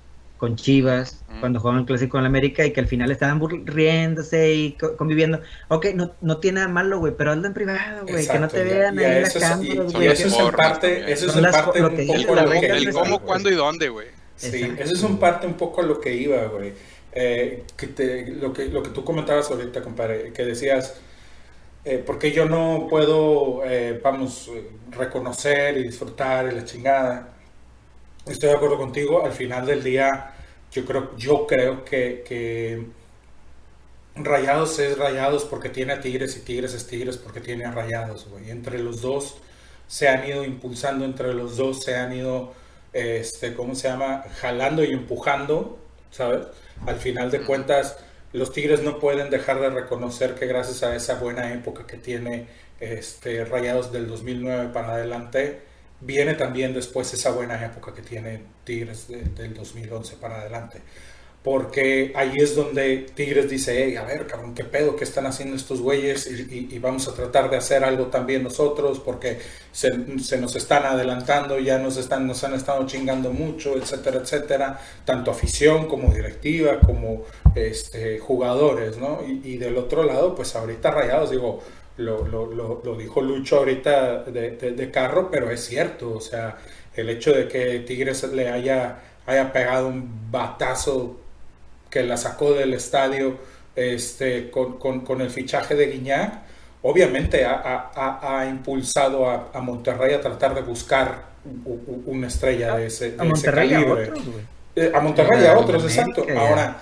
Speaker 3: con Chivas,
Speaker 4: Mm.
Speaker 3: cuando jugaban el Clásico en la América y que al final estaban riéndose y co- conviviendo. Ok, no, no tiene nada malo, güey, pero hazlo en privado, güey, que no te vean
Speaker 2: y
Speaker 3: ahí cámaras,
Speaker 2: y
Speaker 4: Son
Speaker 3: güey.
Speaker 2: eso es en parte, eso es en parte un
Speaker 3: que
Speaker 2: poco
Speaker 3: la
Speaker 2: lo que
Speaker 4: El cómo, cuándo y dónde, güey.
Speaker 2: Sí, eso es un parte un poco a lo que iba, güey. eh, que te- lo, que, lo que tú comentabas ahorita, compadre, que decías, eh, porque yo no puedo, eh, vamos, reconocer y disfrutar y la chingada. Estoy de acuerdo contigo, al final del día, yo creo, yo creo que, que Rayados es Rayados porque tiene a Tigres y Tigres es Tigres porque tiene a Rayados, güey. Entre los dos se han ido impulsando, entre los dos se han ido, este, ¿cómo se llama? Jalando y empujando, ¿sabes? Al final de cuentas, los Tigres no pueden dejar de reconocer que gracias a esa buena época que tiene este, Rayados del 2009 para adelante, viene también después esa buena época que tiene Tigres de- del 2011 para adelante. Porque ahí es donde Tigres dice, hey, a ver, cabrón, ¿qué pedo? ¿Qué están haciendo estos güeyes? Y, vamos a tratar de hacer algo también nosotros porque se, nos están adelantando, ya nos, están, nos han estado chingando mucho, etcétera, etcétera. Tanto afición como directiva, como este, jugadores, ¿no? Y del otro lado, pues ahorita Rayados, digo, lo, lo, lo, lo dijo Lucho ahorita de, de- de carro, pero es cierto, o sea, el hecho de que Tigres le haya, haya pegado un batazo que la sacó del estadio este, con, con- con el fichaje de Guiñac, obviamente ha, ha- ha- ha impulsado a, a Monterrey a tratar de buscar u- u- una estrella de ese, de
Speaker 3: A
Speaker 2: ese
Speaker 3: Monterrey y a
Speaker 2: calibre.
Speaker 3: otros.
Speaker 2: Eh, a Monterrey y
Speaker 3: A
Speaker 2: otros, exacto. Ahora,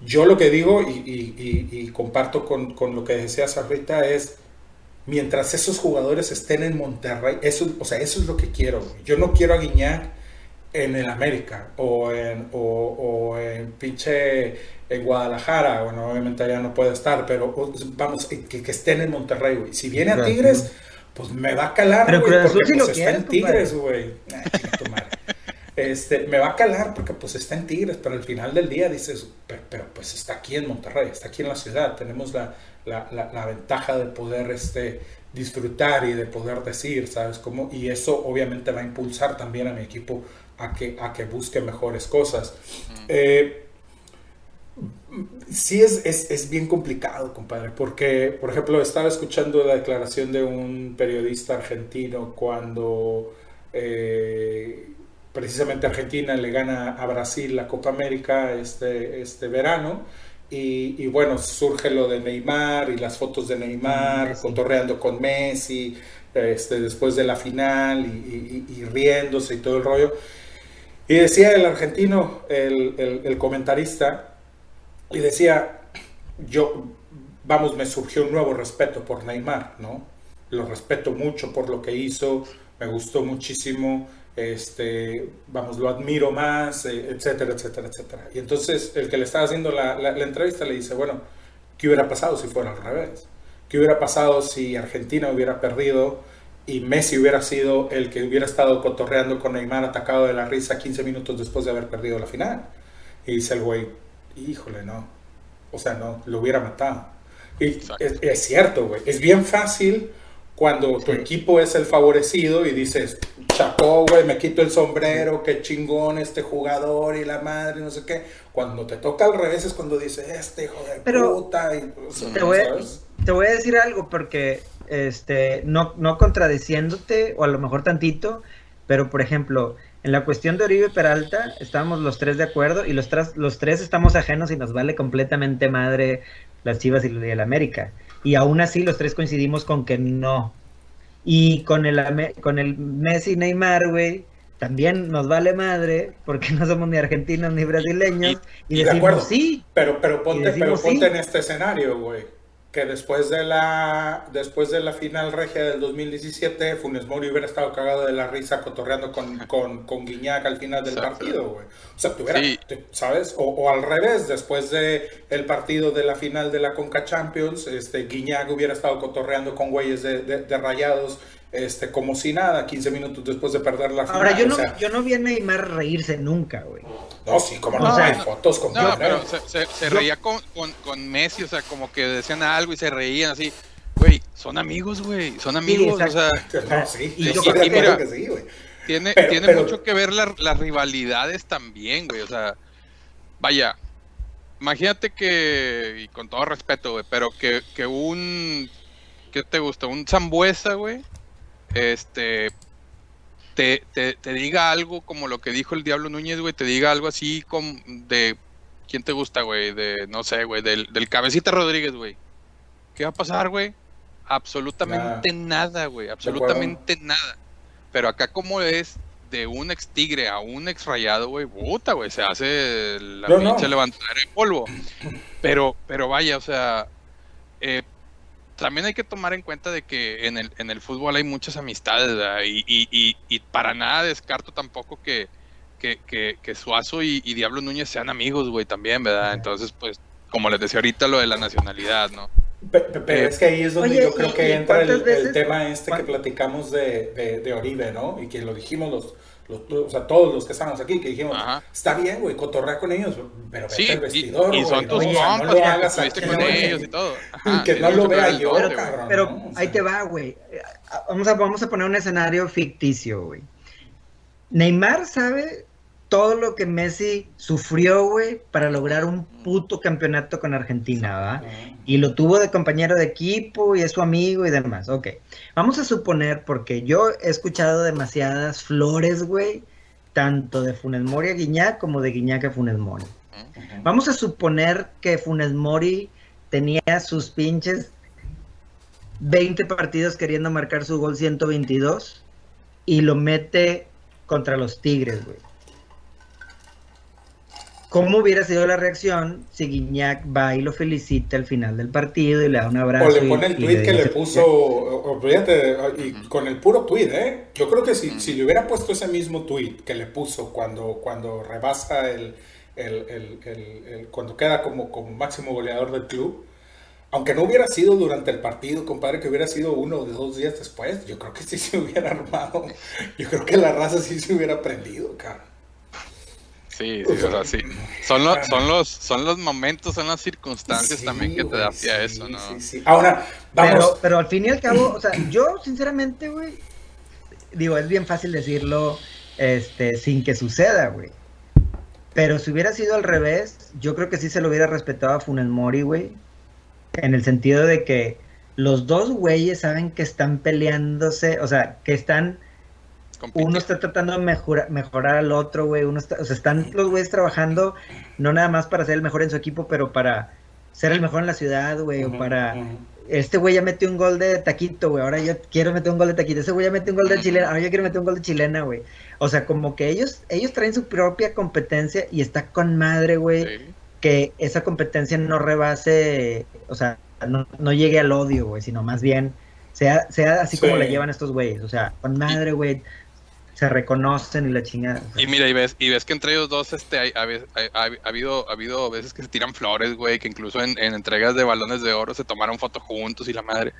Speaker 2: yo lo que digo y, y- y- y comparto con, con lo que decías ahorita es, mientras esos jugadores estén en Monterrey, eso, o sea, eso es lo que quiero. güey. Yo no quiero a Guiñac en el América o en, o, o en pinche en Guadalajara, bueno, obviamente allá no puede estar, pero vamos, que, que estén en Monterrey, güey. Si viene a. Tigres, pues me va a calar,
Speaker 3: Pero
Speaker 2: güey, porque pues, en
Speaker 3: compadre.
Speaker 2: Tigres, güey. Este, me va a calar porque pues está en Tigres, pero al final del día dices, pero, pero, pues está aquí en Monterrey, está aquí en la ciudad, tenemos la, la, la- la ventaja de poder este, disfrutar y de poder decir, ¿sabes cómo? Y eso obviamente va a impulsar también a mi equipo a que, a que busque mejores cosas. Eh, sí es, es, es bien complicado, compadre, porque, por ejemplo, estaba escuchando la declaración de un periodista argentino cuando eh, precisamente Argentina le gana a Brasil la Copa América este, este verano. Y, y bueno, surge lo de Neymar y las fotos de Neymar,
Speaker 3: Messi.
Speaker 2: contorreando con Messi, este, después de la final y, y- y- y riéndose y todo el rollo. Y decía el argentino, el, el- el comentarista, y decía, yo, vamos, me surgió un nuevo respeto por Neymar, ¿no? Lo respeto mucho por lo que hizo, me gustó muchísimo, este, vamos, lo admiro más, eh, etcétera, etcétera, etcétera. Y entonces el que le estaba haciendo la, la- la entrevista le dice, bueno, ¿qué hubiera pasado si fuera al revés? ¿Qué hubiera pasado si Argentina hubiera perdido y Messi hubiera sido el que hubiera estado cotorreando con Neymar atacado de la risa 15 minutos después de haber perdido la final? Y dice el güey, híjole, no. O sea, no, lo hubiera matado. Y es, es cierto, güey. Es bien fácil cuando tu equipo es el favorecido y dices, chapó, güey, me quito el sombrero, qué chingón este jugador y la madre, no sé qué. Cuando te toca al revés es cuando dices, este hijo de
Speaker 3: Pero
Speaker 2: puta. Y, sea,
Speaker 3: te voy, te voy a decir algo porque, este, no, no contradiciéndote, o a lo mejor tantito, pero por ejemplo, en la cuestión de Oribe Peralta, estábamos los tres de acuerdo y los, tras- los tres estamos ajenos y nos vale completamente madre las Chivas y el América. Y aún así los tres coincidimos con que no. Y con el, con el Messi Neymar, güey, también nos vale madre porque no somos ni argentinos ni brasileños y,
Speaker 2: y de acuerdo.
Speaker 3: decimos sí.
Speaker 2: Pero, pero ponte, pero
Speaker 3: decimos
Speaker 2: ponte
Speaker 3: sí.
Speaker 2: en este escenario, güey. Que después de la después de la final regia del 2017, Funes Mori hubiera estado cagado de la risa cotorreando con, <laughs> con, con Guiñac al final del
Speaker 4: Exacto.
Speaker 2: partido, güey. O sea, tuviera,
Speaker 4: Sí.
Speaker 2: ¿sabes? O, o al revés, después de el partido de la final de la Conca Champions, este, Guiñac hubiera estado cotorreando con güeyes de, de- de rayados, este, como si nada, 15 minutos después de perder la final.
Speaker 3: Ahora, yo
Speaker 2: o
Speaker 3: no,
Speaker 2: sea,
Speaker 3: yo no vi a Neymar reírse nunca, güey.
Speaker 2: no, sí, como no,
Speaker 3: O sea,
Speaker 2: hay fotos con
Speaker 4: No, pero se, se- se reía con, con, con Messi, o sea, como que decían algo y se reían así. Güey, son amigos, güey, son amigos, o sea. <laughs>
Speaker 2: No, sí,
Speaker 3: Y
Speaker 2: yo
Speaker 4: creo
Speaker 2: acuerdo
Speaker 4: mira,
Speaker 2: que sí, güey.
Speaker 4: tiene,
Speaker 2: Pero-
Speaker 4: tiene
Speaker 2: pero-
Speaker 4: mucho que ver la- las rivalidades también, güey, o sea, vaya, imagínate que, y con todo respeto, güey, pero que, que un, ¿qué te gusta? Un Zambuesa, güey, este, te, te, te diga algo como lo que dijo el Diablo Núñez, güey, te diga algo así como de ¿quién te gusta, güey? De, no sé, güey, del, del Cabecita Rodríguez, güey. ¿Qué va a pasar, güey? Absolutamente nada, güey, absolutamente nada. Pero acá como es de un ex tigre a un ex rayado, güey, puta, güey, se hace la pinche
Speaker 2: no.
Speaker 4: levantar el polvo. <clears throat> Pero, pero vaya, o sea, eh, también hay que tomar en cuenta de que en el, en el fútbol hay muchas amistades, ¿verdad? Y, y, y, y para nada descarto tampoco que, que, que, que Suazo y, y Diablo Núñez sean amigos, güey, también, ¿verdad? Entonces, pues, como les decía ahorita, lo de la nacionalidad, ¿no?
Speaker 2: Pe- pe- Pero es que ahí es donde
Speaker 3: Oye,
Speaker 2: yo creo
Speaker 3: ¿y-
Speaker 2: que
Speaker 3: y
Speaker 2: entra el, el tema este que platicamos de, de, de Oribe, ¿no? Y que lo dijimos los, los, o sea, todos los que estamos aquí, que dijimos,
Speaker 4: Ajá.
Speaker 2: está bien, güey, cotorrea con ellos, pero vete
Speaker 4: Sí,
Speaker 2: al vestidor,
Speaker 4: y son
Speaker 2: ¿no?
Speaker 4: tus
Speaker 2: no
Speaker 4: compas,
Speaker 2: lo
Speaker 4: que
Speaker 2: hagas aquí,
Speaker 4: con ellos y todo. <laughs> Ajá,
Speaker 2: Que no lo vea yo,
Speaker 3: Pero,
Speaker 2: cabrón.
Speaker 3: pero
Speaker 2: ¿no? O
Speaker 3: ahí te va, güey. Vamos a, vamos a poner un escenario ficticio, güey. Neymar sabe todo lo que Messi sufrió, güey, para lograr un puto campeonato con Argentina, ¿va? Y lo tuvo de compañero de equipo y es su amigo y demás. Ok. Vamos a suponer, porque yo he escuchado demasiadas flores, güey, tanto de Funes Mori a Guiñac como de Guiñac a Funes Mori. Vamos a suponer que Funes Mori tenía sus pinches 20 partidos queriendo marcar su gol 122 y lo mete contra los Tigres, güey. ¿Cómo hubiera sido la reacción si Guiñac va y lo felicita al final del partido y le da un abrazo?
Speaker 2: O le pone el tweet que le puso, o- o- fíjate, y con el puro tweet, ¿eh? Yo creo que si, si le hubiera puesto ese mismo tweet que le puso cuando, cuando rebasa el, el, el- el- el- cuando queda como, como máximo goleador del club, aunque no hubiera sido durante el partido, compadre, que hubiera sido uno o dos días después, yo creo que sí se hubiera <laughs> armado. Yo creo que la raza sí se hubiera prendido, cara.
Speaker 4: Sí, <laughs> sí, o sea, sí. Son los, son los, son los momentos, son las circunstancias
Speaker 2: Sí,
Speaker 4: también que te da pie a eso, ¿no?
Speaker 2: sí, sí. Ahora, vamos.
Speaker 3: Pero, pero al fin y al cabo, o sea, yo sinceramente, güey, digo, es bien fácil decirlo este, sin que suceda, güey. Pero si hubiera sido al revés, yo creo que sí se lo hubiera respetado a Funes Mori, güey. En el sentido de que los dos güeyes saben que están peleándose, o sea, que están Uno está tratando de mejorar, mejorar al otro, güey. Uno está, o sea, están los güeyes trabajando no nada más para ser el mejor en su equipo, pero para ser el mejor en la ciudad, güey, o para este güey ya metió un gol de taquito, güey. Ahora yo quiero meter un gol de taquito. Ese güey ya metió un gol de chilena. Ahora yo quiero meter un gol de chilena, güey. O sea, como que ellos, ellos traen su propia competencia y está con madre, güey.
Speaker 4: Sí.
Speaker 3: Que esa competencia no rebase, o sea, no, no llegue al odio, güey, sino más bien sea, sea así como le llevan estos güeyes. O sea, con madre, güey. Se reconocen y la chingada.
Speaker 4: Y mira, y ves, y ves que entre ellos dos este, hay, ha, ha- ha habido, ha habido veces que se tiran flores, güey, que incluso en, en entregas de balones de oro se tomaron fotos juntos y la madre.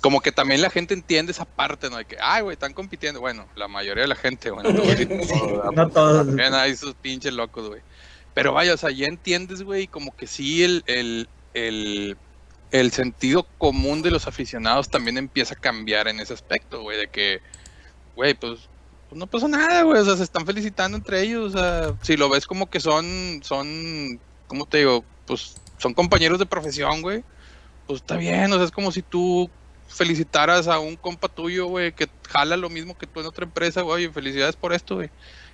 Speaker 4: Como que también la gente entiende esa parte, ¿no? De que, ay, güey, están compitiendo. Bueno, la mayoría de la gente, bueno, todo, ¿verdad?
Speaker 3: No <laughs> todos.
Speaker 4: También hay sus pinches locos, güey. Pero vaya, o sea, ya entiendes, güey, como que sí el, el, el, el sentido común de los aficionados también empieza a cambiar en ese aspecto, güey, de que, güey, pues, pues no pasó nada, güey, o sea, se están felicitando entre ellos, o sea, si lo ves como que son, son, ¿cómo te digo? Pues son compañeros de profesión, güey, pues está bien, o sea, es como si tú felicitaras a un compa tuyo, güey, que jala lo mismo que tú en otra empresa, güey, felicidades por esto, güey.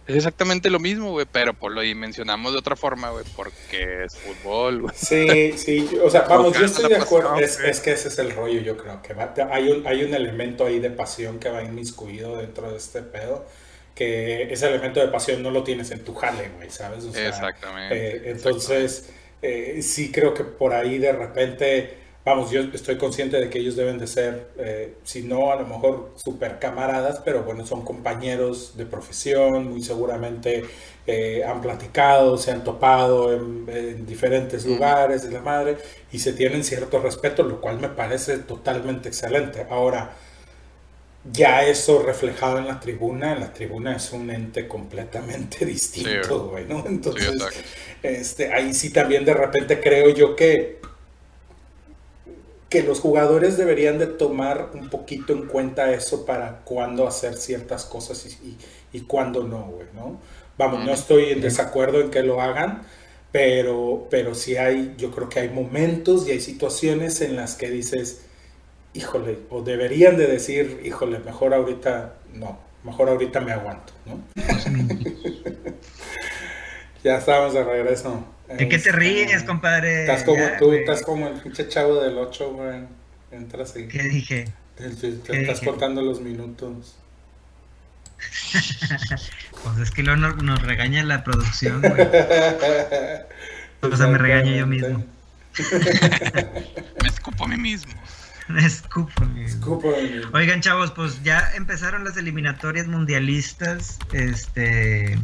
Speaker 4: Es exactamente lo mismo, güey, pero pues lo dimensionamos de otra forma, güey, porque es fútbol, güey.
Speaker 2: Sí, sí, o sea, vamos, yo estoy de acuerdo,
Speaker 4: pasión,
Speaker 2: es, es que ese es el rollo, yo creo, que va- hay, un, hay un elemento ahí de pasión que va inmiscuido dentro de este pedo, que ese elemento de pasión no lo tienes en tu jale, güey, ¿sabes? O sea,
Speaker 4: Exactamente.
Speaker 2: eh, entonces, eh, sí creo que por ahí de repente, vamos, yo estoy consciente de que ellos deben de ser, eh, si no a lo mejor super camaradas, pero bueno, son compañeros de profesión, muy seguramente eh, han platicado, se han topado en, en diferentes lugares de la madre y se tienen cierto respeto, lo cual me parece totalmente excelente. Ahora, ya eso reflejado en la tribuna, la tribuna es un ente completamente <laughs> distinto, güey, ¿no?
Speaker 4: Sí,
Speaker 2: Entonces, este, ahí sí también de repente creo yo que, que los jugadores deberían de tomar un poquito en cuenta eso para cuándo hacer ciertas cosas y, y, y cuándo no, güey, ¿no? Vamos, no estoy en desacuerdo en que lo hagan, pero, pero sí hay, yo creo que hay momentos y hay situaciones en las que dices, híjole, o deberían de decir, híjole, mejor ahorita no, mejor ahorita me aguanto, ¿no? <laughs> ya estábamos de regreso.
Speaker 3: ¿De qué te ríes, compadre?
Speaker 2: Estás como
Speaker 3: Ya,
Speaker 2: tú,
Speaker 3: güey.
Speaker 2: estás como el pinche chavo del 8, güey. Entras y
Speaker 3: ¿Qué dije?
Speaker 2: te, te- te
Speaker 3: ¿Qué
Speaker 2: estás
Speaker 3: dije?
Speaker 2: contando los minutos. <laughs>
Speaker 3: Pues es que luego nos, nos regaña la producción, güey. O sea, me regaño yo mismo. <laughs>
Speaker 4: Me escupo a mí mismo.
Speaker 3: Me escupo.
Speaker 2: Escupo de mí.
Speaker 3: Oigan, chavos, pues ya empezaron las eliminatorias mundialistas. Este.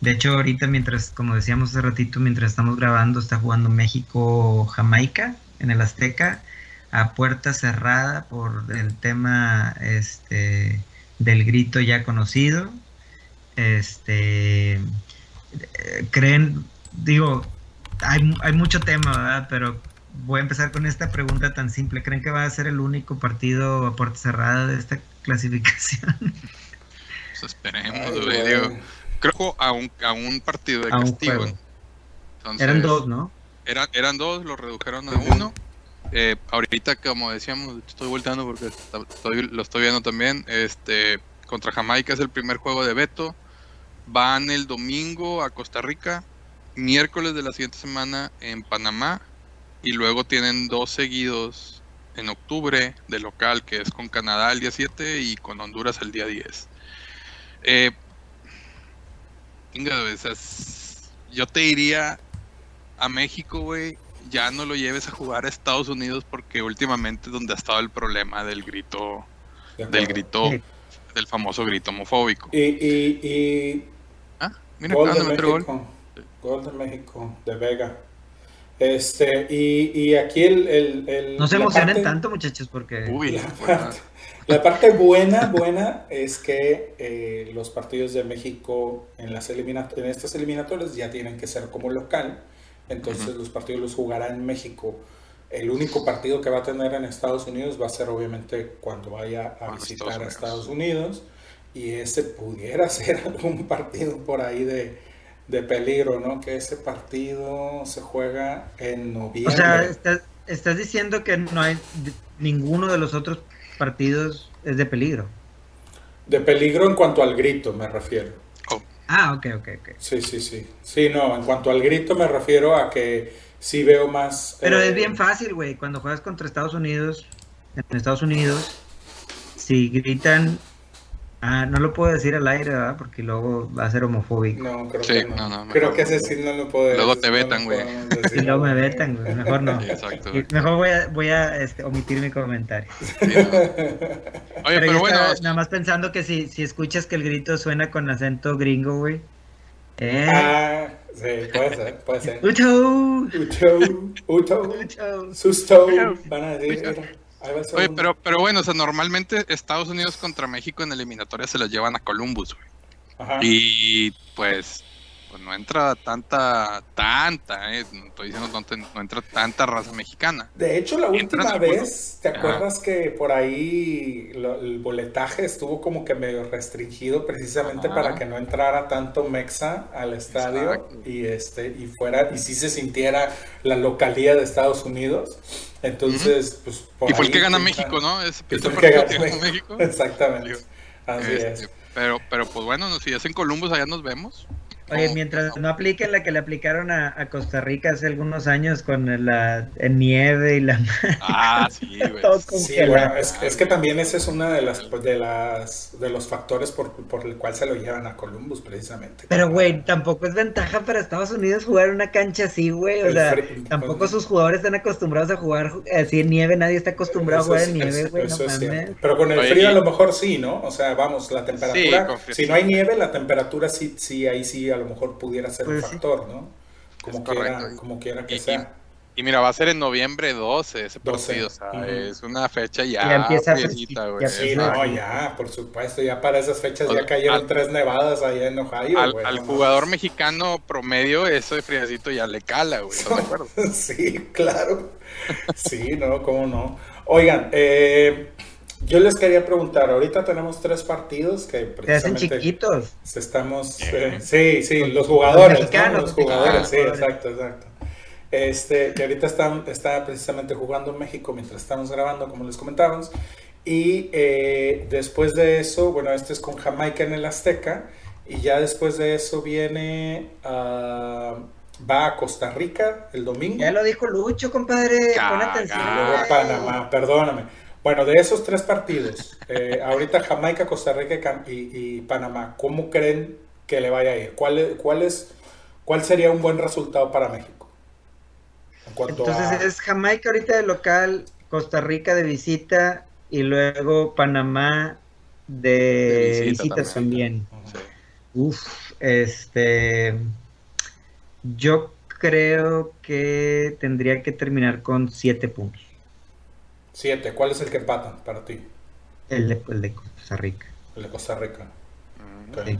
Speaker 3: De hecho, ahorita, mientras, como decíamos hace ratito, mientras estamos grabando, está jugando México-Jamaica en el Azteca a puerta cerrada por el tema este, del grito ya conocido. Este. Creen, digo, hay, hay mucho tema, ¿verdad? Pero voy a empezar con esta pregunta tan simple. ¿Creen que va a ser el único partido a puerta cerrada de esta clasificación?
Speaker 4: Pues esperemos,
Speaker 2: Ay,
Speaker 4: digo, creo que a un, a un partido de
Speaker 3: A
Speaker 4: castigo. Entonces,
Speaker 3: Eran dos, ¿no?
Speaker 4: Eran, eran dos, lo redujeron a uno. Eh, ahorita, como decíamos, estoy volteando porque estoy- lo estoy viendo también. Este, contra Jamaica es el primer juego de Beto. Van el domingo a Costa Rica, miércoles de la siguiente semana en Panamá y luego tienen dos seguidos en octubre de local, que es con Canadá el día 7 y con Honduras el día 10. Eh, güey, o sea, yo te diría a México, güey, ya no lo lleves a jugar a Estados Unidos porque últimamente es donde ha estado el problema del grito,
Speaker 2: De
Speaker 4: del grito, del famoso grito homofóbico.
Speaker 2: Y, y, y
Speaker 4: Ah, mira,
Speaker 2: gol de
Speaker 4: gol.
Speaker 2: México. Gol de México, de Vega. Este, y, y aquí el, el, el-
Speaker 3: No se emocionen
Speaker 2: parte-
Speaker 3: tanto, muchachos, porque
Speaker 4: Uy,
Speaker 2: La
Speaker 4: buena.
Speaker 2: parte, la parte buena, buena es que eh, los partidos de México en, las elimina- en estas eliminatorias ya tienen que ser como local. Entonces los partidos los jugará en México. El único partido que va a tener en Estados Unidos va a ser obviamente cuando vaya a visitar
Speaker 4: Estados
Speaker 2: a
Speaker 4: Unidos.
Speaker 2: Estados Unidos. Y ese pudiera <laughs> ser algún partido por ahí de, de peligro, ¿no? Que ese partido se juega en noviembre.
Speaker 3: O sea, estás, estás diciendo que no hay ninguno de los otros partidos es de peligro.
Speaker 2: De peligro en cuanto al grito, me refiero.
Speaker 3: Ah, ok, ok, ok.
Speaker 2: Sí, sí, sí. Sí, no, en cuanto al grito me refiero a que sí veo más...
Speaker 3: Pero
Speaker 2: eh,
Speaker 3: es bien fácil, güey. Cuando juegas contra Estados Unidos, en Estados Unidos, si gritan, ah, no lo puedo decir al aire, ¿verdad? Porque luego va a ser homofóbico.
Speaker 2: No, creo
Speaker 4: Sí,
Speaker 2: que no.
Speaker 4: no,
Speaker 2: creo que ese
Speaker 4: no.
Speaker 2: sí no lo puedo
Speaker 4: Luego
Speaker 2: decir,
Speaker 4: te
Speaker 2: no lo
Speaker 4: vetan, güey.
Speaker 3: Y luego me vetan, güey. Mejor no.
Speaker 4: Sí, exacto.
Speaker 3: Mejor voy a, voy a este, omitir mi comentario.
Speaker 4: Sí, no. Oye,
Speaker 3: Pero,
Speaker 4: bueno,
Speaker 3: estaba nada más pensando que si, si escuchas que el grito suena con acento gringo, güey. Eh.
Speaker 2: Ah, sí, puede ser, puede ser.
Speaker 3: Ucho,
Speaker 2: Ucho, Ucho,
Speaker 3: Ucho.
Speaker 2: Susto, van a decir,
Speaker 4: oye, pero, pero bueno, o sea, normalmente Estados Unidos contra México en eliminatoria se los llevan a Columbus, güey.
Speaker 2: Ajá.
Speaker 4: Y pues, pues no entra tanta, tanta, eh, no estoy diciendo te- no entra tanta raza mexicana.
Speaker 2: De hecho, la última vez, ¿te
Speaker 4: Ajá.
Speaker 2: acuerdas que por ahí lo- el boletaje estuvo como que medio restringido precisamente
Speaker 4: Ajá.
Speaker 2: para que no entrara tanto Mexa al estadio
Speaker 4: Exacto.
Speaker 2: y este y fuera y sí se sintiera la localía de Estados Unidos? Entonces, pues por
Speaker 4: Y fue el
Speaker 2: ahí
Speaker 4: que gana México, ¿no? Ese
Speaker 2: Y fue
Speaker 4: pinche
Speaker 2: el que gana México.
Speaker 4: México. <laughs>
Speaker 2: Exactamente. Así
Speaker 4: Este,
Speaker 2: es.
Speaker 4: Pero, pero pues bueno, no, si es en Columbus, allá nos vemos.
Speaker 3: Oye, mientras
Speaker 4: no.
Speaker 3: apliquen la que le aplicaron a, a Costa Rica hace algunos años con la nieve y la
Speaker 4: Ah, sí, <laughs> güey.
Speaker 2: Sí, bueno, es, es que también ese es uno de las de las de los factores por, por el cual se lo llevan a Columbus precisamente.
Speaker 3: Pero, güey, tampoco es ventaja para Estados Unidos jugar una cancha así, güey. O
Speaker 2: El
Speaker 3: sea, tampoco
Speaker 2: pues-
Speaker 3: sus jugadores están acostumbrados a jugar así en nieve. Nadie está acostumbrado
Speaker 2: Eso
Speaker 3: a jugar
Speaker 2: es-
Speaker 3: en nieve, güey. No.
Speaker 2: Pero con el
Speaker 4: Oye,
Speaker 2: frío a lo mejor sí, ¿no? O sea, vamos, la temperatura,
Speaker 4: frío
Speaker 2: si
Speaker 4: sí.
Speaker 2: no hay nieve, la temperatura sí, sí, ahí sí a lo mejor pudiera ser un
Speaker 3: Pues sí.
Speaker 2: factor, ¿no? Como
Speaker 4: Es
Speaker 2: quiera,
Speaker 4: correcto.
Speaker 2: como quiera que
Speaker 4: Y-
Speaker 2: sea.
Speaker 4: Y mira, va a ser en noviembre 12 ese
Speaker 2: 12,
Speaker 4: partido, o sea,
Speaker 2: ujú.
Speaker 4: es una fecha ya,
Speaker 3: Ya empieza
Speaker 4: friecita, güey.
Speaker 3: ya
Speaker 2: Sí, no, ya, por supuesto, ya para esas fechas
Speaker 4: O
Speaker 2: ya cayeron
Speaker 4: al-
Speaker 2: tres nevadas allá en Ohio,
Speaker 4: Al,
Speaker 2: güey,
Speaker 4: al
Speaker 2: no
Speaker 4: jugador mexicano promedio, eso de friecito ya le cala, güey. ¿Estás <laughs> de acuerdo?
Speaker 2: Sí, claro. Sí, no, cómo no. Oigan, eh, yo les quería preguntar, ahorita tenemos tres partidos que
Speaker 3: Se hacen
Speaker 2: precisamente
Speaker 3: chiquitos.
Speaker 2: estamos...
Speaker 4: Bien.
Speaker 2: eh, sí, sí, los jugadores, ¿no?
Speaker 3: mexicanos,
Speaker 2: Los
Speaker 3: los
Speaker 2: jugadores, sí, exacto, exacto. Este, que ahorita está, está precisamente jugando en México mientras estamos grabando, como les comentábamos. Y eh, después de eso, bueno, este es con Jamaica en el Azteca. Y ya después de eso viene ah, va a Costa Rica el domingo.
Speaker 3: Ya lo dijo Lucho, compadre. Pon
Speaker 4: Cagado.
Speaker 3: atención.
Speaker 2: Luego. Panamá, perdóname. Bueno, de esos tres partidos, eh, ahorita Jamaica, Costa Rica y Cam- y, Panamá, ¿cómo creen que le vaya a ir? ¿Cuál, es- cuál, es, ¿Cuál sería un buen resultado para México? En cuanto
Speaker 3: Entonces
Speaker 2: a...
Speaker 3: es Jamaica ahorita de local, Costa Rica de visita y luego Panamá de,
Speaker 4: De visita
Speaker 3: también.
Speaker 4: Sí.
Speaker 3: Uf, este. Yo creo que tendría que terminar con siete puntos.
Speaker 2: Siete, ¿cuál es el que empatan para ti?
Speaker 3: El de, el de Costa Rica.
Speaker 2: El de Costa Rica.
Speaker 4: Mm.
Speaker 2: Ok.
Speaker 3: Sí.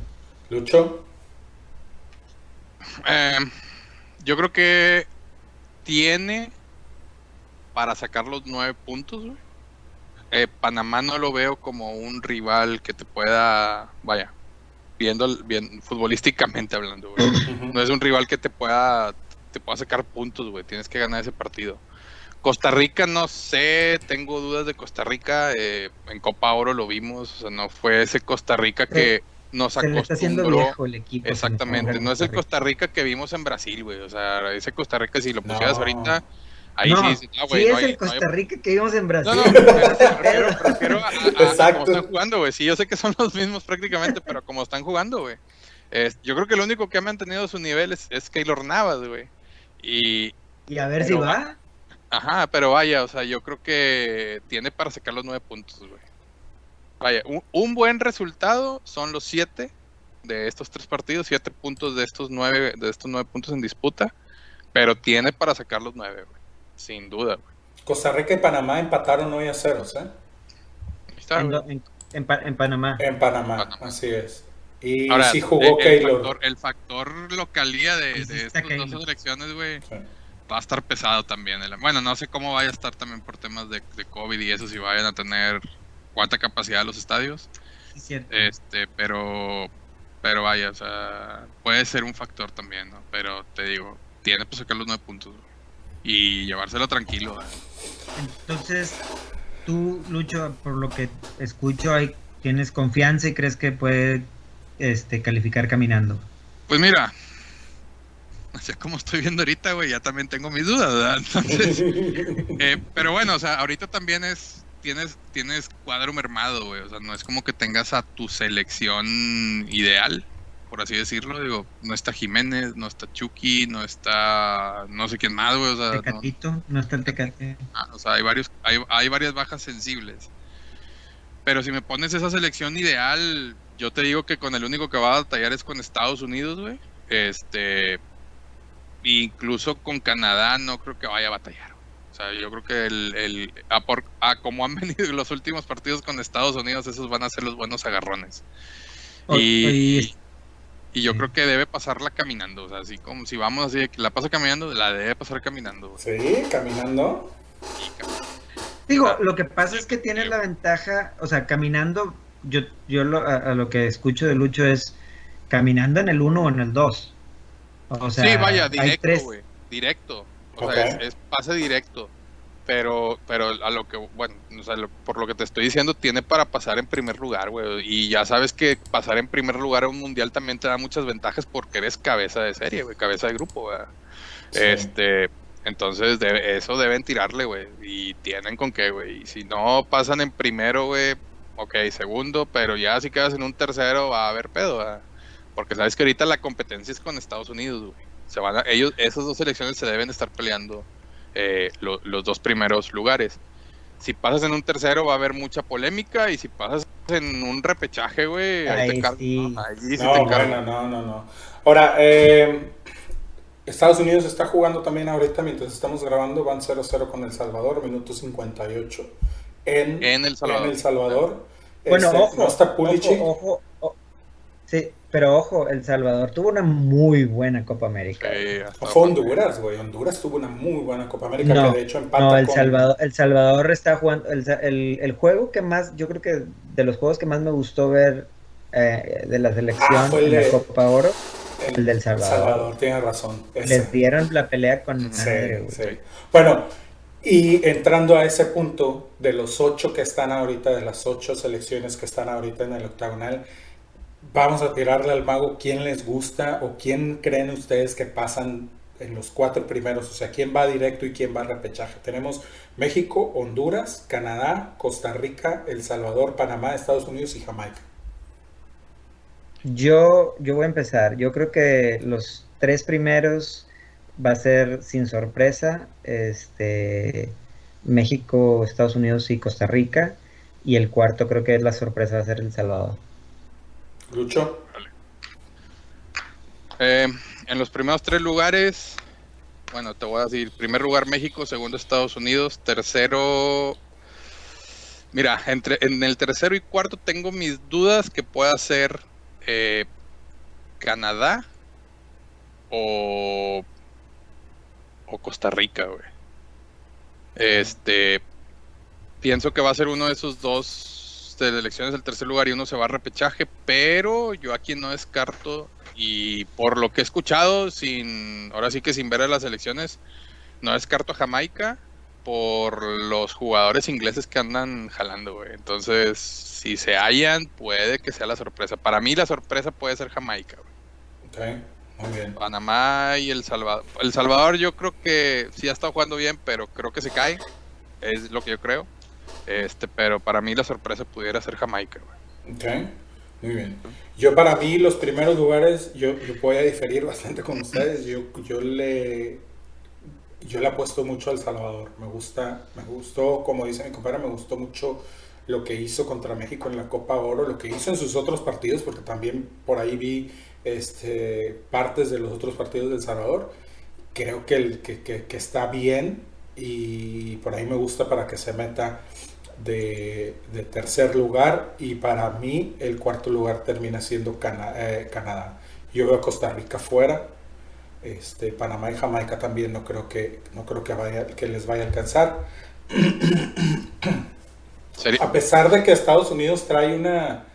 Speaker 2: Lucho,
Speaker 4: Eh, yo creo que tiene para sacar los nueve puntos, güey. Eh, Panamá no lo veo como un rival que te pueda, vaya, viendo bien futbolísticamente hablando, güey. No es un rival que te pueda te pueda sacar puntos, güey. Tienes que ganar ese partido. Costa Rica, no sé, tengo dudas de Costa Rica. eh, en Copa Oro lo vimos, o sea, no fue ese Costa Rica que nos
Speaker 3: Se le está haciendo
Speaker 4: acostumbró.
Speaker 3: viejo el equipo.
Speaker 4: Exactamente, no es el. Costa Rica que vimos en Brasil, güey. O sea, ese Costa Rica, si lo
Speaker 2: No.
Speaker 4: pusieras ahorita, ahí
Speaker 3: no,
Speaker 4: sí, ah, güey,
Speaker 3: sí
Speaker 4: no
Speaker 3: es
Speaker 4: hay-
Speaker 3: el
Speaker 4: no hay-
Speaker 3: Costa Rica que vimos en Brasil.
Speaker 4: no, no, a, a- a
Speaker 2: Exacto.
Speaker 4: cómo están jugando, güey. Sí, yo sé que son los mismos prácticamente, pero como están jugando, güey. Yo creo que lo único que ha mantenido su nivel es, es Keylor Navas, güey. Y,
Speaker 3: Y a ver si va.
Speaker 4: Ajá, pero vaya, o sea, yo creo que tiene para sacar los nueve puntos, güey. Vaya, un, un buen resultado son los siete de estos tres partidos, siete puntos de estos nueve, de estos nueve puntos en disputa, pero tiene para sacar los nueve, güey. Sin duda, güey.
Speaker 2: Costa Rica y Panamá empataron hoy a ceros, ¿eh?
Speaker 3: En, en- en en Panamá.
Speaker 2: En Panamá,
Speaker 4: Panamá.
Speaker 2: así es. Y
Speaker 4: Ahora,
Speaker 2: sí jugó
Speaker 4: el, el
Speaker 2: Keylor.
Speaker 4: factor, el factor localía de, de estas dos selecciones, güey,
Speaker 2: Sí.
Speaker 4: Va a estar pesado también. el- bueno, no sé cómo vaya a estar también por temas de, de COVID y eso, si vayan a tener cuánta capacidad los estadios.
Speaker 3: Sí.
Speaker 4: Este, pero, pero vaya, o sea, puede ser un factor también, ¿no? Pero te digo, tiene para sacar los nueve puntos y llevárselo tranquilo. güey.
Speaker 3: Entonces, tú, Lucho, por lo que escucho, hay, tienes confianza y crees que puede este, calificar caminando.
Speaker 4: Pues mira, <laughs> así como estoy viendo ahorita, güey, ya también tengo mis dudas, ¿verdad? Entonces, <laughs> eh, pero bueno, o sea, ahorita también es, tienes, tienes cuadro mermado, güey, o sea, no es como que tengas a tu selección ideal, por así decirlo, digo, no está Jiménez, no está Chucky, no está, no sé quién más, güey, o sea, no-
Speaker 3: Tecatito, no está el Tecate.
Speaker 4: Ah, o sea, hay varios, hay, hay varias bajas sensibles. Pero si me pones esa selección ideal, yo te digo que con el único que va a batallar es con Estados Unidos, güey. Este, incluso con Canadá no creo que vaya a batallar. O sea, yo creo que el, el a, por- a como han <laughs> venido los últimos partidos con Estados Unidos, esos van a ser los buenos agarrones. Y,
Speaker 3: y-
Speaker 4: y yo
Speaker 3: sí.
Speaker 4: creo que debe pasarla caminando. O sea, así como si vamos así de que la pasa caminando, la debe pasar caminando.
Speaker 2: Sí, caminando.
Speaker 4: Cabrón.
Speaker 3: Digo,
Speaker 4: Ah,
Speaker 3: lo que pasa es que tienes la ventaja, o sea, caminando, yo, yo lo- a, a lo que escucho de Lucho es caminando en el 1 o en el 2. O sea,
Speaker 4: sí, vaya, directo,
Speaker 3: tres-
Speaker 4: güey. Directo. O sea, es, es pase directo. Pero, pero a lo que, bueno, o sea, lo- por lo que te estoy diciendo, tiene para pasar en primer lugar, güey. Y ya sabes que pasar en primer lugar en un mundial también te da muchas ventajas porque eres cabeza de serie, güey, cabeza de grupo, güey.
Speaker 2: Sí.
Speaker 4: Este, entonces de, eso deben tirarle, güey. Y tienen con qué, güey. Y si no pasan en primero, güey, ok, segundo, pero ya si quedas en un tercero va a haber pedo, ¿verdad? Porque sabes que ahorita la competencia es con Estados Unidos, güey. Se van a- ellos, esas dos selecciones se deben estar peleando eh, lo- los dos primeros lugares. Si pasas en un tercero va a haber mucha polémica y si pasas en un repechaje, güey, ahí,
Speaker 3: Ahí
Speaker 4: te
Speaker 3: sí.
Speaker 4: ¿no? Ahí sí
Speaker 2: no,
Speaker 4: te
Speaker 2: bueno, no, no, no. Ahora, eh, Estados Unidos está jugando también ahorita mientras estamos grabando, van 0-0 con El Salvador, minuto 58 en,
Speaker 4: En El Salvador.
Speaker 2: en El Salvador.
Speaker 3: Bueno,
Speaker 2: Este,
Speaker 3: ojo,
Speaker 2: no está Pulisic.
Speaker 3: ojo, ojo, o- Sí, pero ojo, El Salvador tuvo una muy buena Copa América.
Speaker 4: Sí,
Speaker 2: Fue Honduras, güey. Honduras tuvo una muy buena Copa América
Speaker 3: No,
Speaker 2: que de hecho empata
Speaker 3: No, El
Speaker 2: con-
Speaker 3: Salvador, el Salvador está jugando. El, el- el juego que más, yo creo que de los juegos que más me gustó ver eh, de la selección
Speaker 2: Ah,
Speaker 3: en la
Speaker 2: de-
Speaker 3: Copa Oro, el del Salvador.
Speaker 2: Salvador, tienes razón. ese.
Speaker 3: les dieron la pelea con
Speaker 2: Sí,
Speaker 3: madre, güey.
Speaker 2: sí. Bueno, y entrando a ese punto, de los ocho que están ahorita, de las ocho selecciones que están ahorita en el octagonal, vamos a tirarle al mago quién les gusta o quién creen ustedes que pasan en los cuatro primeros, o sea, quién va directo y quién va a repechaje. Tenemos México, Honduras, Canadá, Costa Rica, El Salvador, Panamá, Estados Unidos y Jamaica.
Speaker 3: Yo, yo voy a empezar. Yo creo que los tres primeros va a ser sin sorpresa. Este México, Estados Unidos y Costa Rica. Y el cuarto creo que es la sorpresa va a ser El Salvador.
Speaker 2: Lucho.
Speaker 4: Eh, en los primeros tres lugares, bueno, te voy a decir, primer lugar México, segundo Estados Unidos, tercero... Mira, entre, en el tercero y cuarto tengo mis dudas que pueda ser eh, Canadá o, o Costa Rica, güey. Este, pienso que va a ser uno de esos dos de elecciones del tercer lugar y uno se va a repechaje, pero yo aquí no descarto y por lo que he escuchado, sin ahora sí que sin ver a las elecciones, no descarto a Jamaica por los jugadores ingleses que andan jalando, güey. Entonces, si se hallan, puede que sea la sorpresa. Para mí la sorpresa puede ser Jamaica, güey.
Speaker 2: Ok, muy bien.
Speaker 4: Panamá y El Salvador. El Salvador yo creo que sí ha estado jugando bien, pero creo que se cae. Es lo que yo creo. Este, pero para mí la sorpresa pudiera ser Jamaica, güey.
Speaker 2: Ok, muy bien. Yo para mí los primeros lugares, yo, yo voy a diferir <laughs> bastante con ustedes. Yo, yo le yo le apuesto mucho al Salvador. Me gusta, me gustó, como dice mi compadre, me gustó mucho lo que hizo contra México en la Copa Oro, lo que hizo en sus otros partidos, porque también por ahí vi este, partes de los otros partidos del Salvador. Creo que, el, que, que, que está bien y por ahí me gusta para que se meta de, de, tercer lugar y para mí el cuarto lugar termina siendo Cana eh, Canadá. Yo veo a Costa Rica fuera, este, Panamá y Jamaica también no creo que no creo que, vaya, que les vaya a alcanzar. A pesar de que Estados Unidos trae una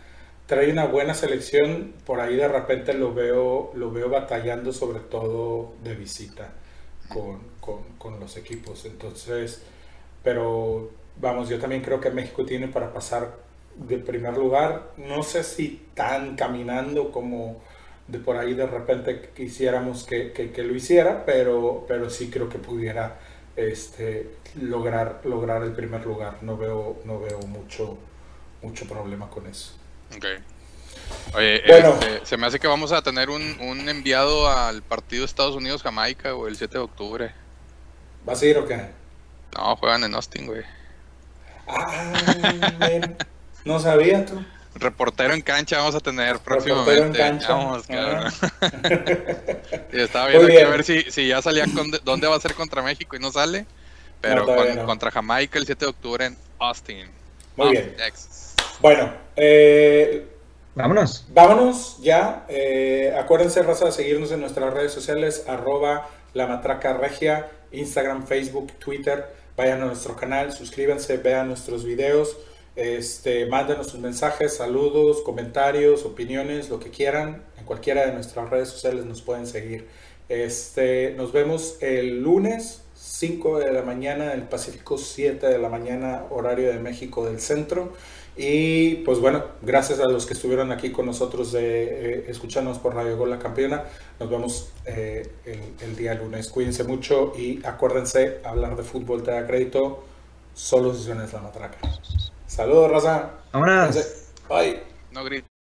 Speaker 2: trae una buena selección, por ahí de repente lo veo lo veo batallando sobre todo de visita con, con, con los equipos. Entonces, pero vamos, yo también creo que México tiene para pasar de primer lugar, no sé si tan caminando como de por ahí de repente quisiéramos que, que, que, lo hiciera, pero, pero sí creo que pudiera este, lograr, lograr el primer lugar. No veo, no veo mucho, mucho problema con eso.
Speaker 4: Okay. Oye,
Speaker 2: Bueno.
Speaker 4: este, se me hace que vamos a tener un, un enviado al partido Estados Unidos-Jamaica, o el 7 de octubre.
Speaker 2: ¿Vas a ir o qué?
Speaker 4: No, juegan en Austin, güey.
Speaker 2: Ah, no sabía tú.
Speaker 4: Reportero en cancha vamos a tener
Speaker 2: Reportero
Speaker 4: próximamente.
Speaker 2: en cancha.
Speaker 4: Vamos, cabrón. <laughs> Estaba viendo aquí a ver si, si ya salía con dónde va a ser contra México y no sale. Pero
Speaker 2: No, todavía
Speaker 4: con-
Speaker 2: no.
Speaker 4: contra Jamaica el 7 de octubre en Austin.
Speaker 2: Muy
Speaker 4: Austin,
Speaker 2: bien.
Speaker 4: Texas.
Speaker 2: Bueno, eh,
Speaker 3: Vámonos.
Speaker 2: Vámonos ya. Eh, acuérdense, raza, de seguirnos en nuestras redes sociales, arroba la matraca regia, Instagram, Facebook, Twitter. Vayan a nuestro canal, suscríbanse, vean nuestros videos, este, mándenos sus mensajes, saludos, comentarios, opiniones, lo que quieran. En cualquiera de nuestras redes sociales nos pueden seguir. Este, nos vemos el lunes, 5 de la mañana del Pacífico, 7 de la mañana, horario de México del centro. Y pues bueno, gracias a los que estuvieron aquí con nosotros de eh, escucharnos por Radio Gol La Campeona. Nos vemos eh, el, el día lunes. Cuídense mucho y acuérdense, hablar de fútbol te da crédito, solo si suena la matraca. Saludos, raza.
Speaker 3: Vámonos.
Speaker 2: Bye.
Speaker 4: No grites.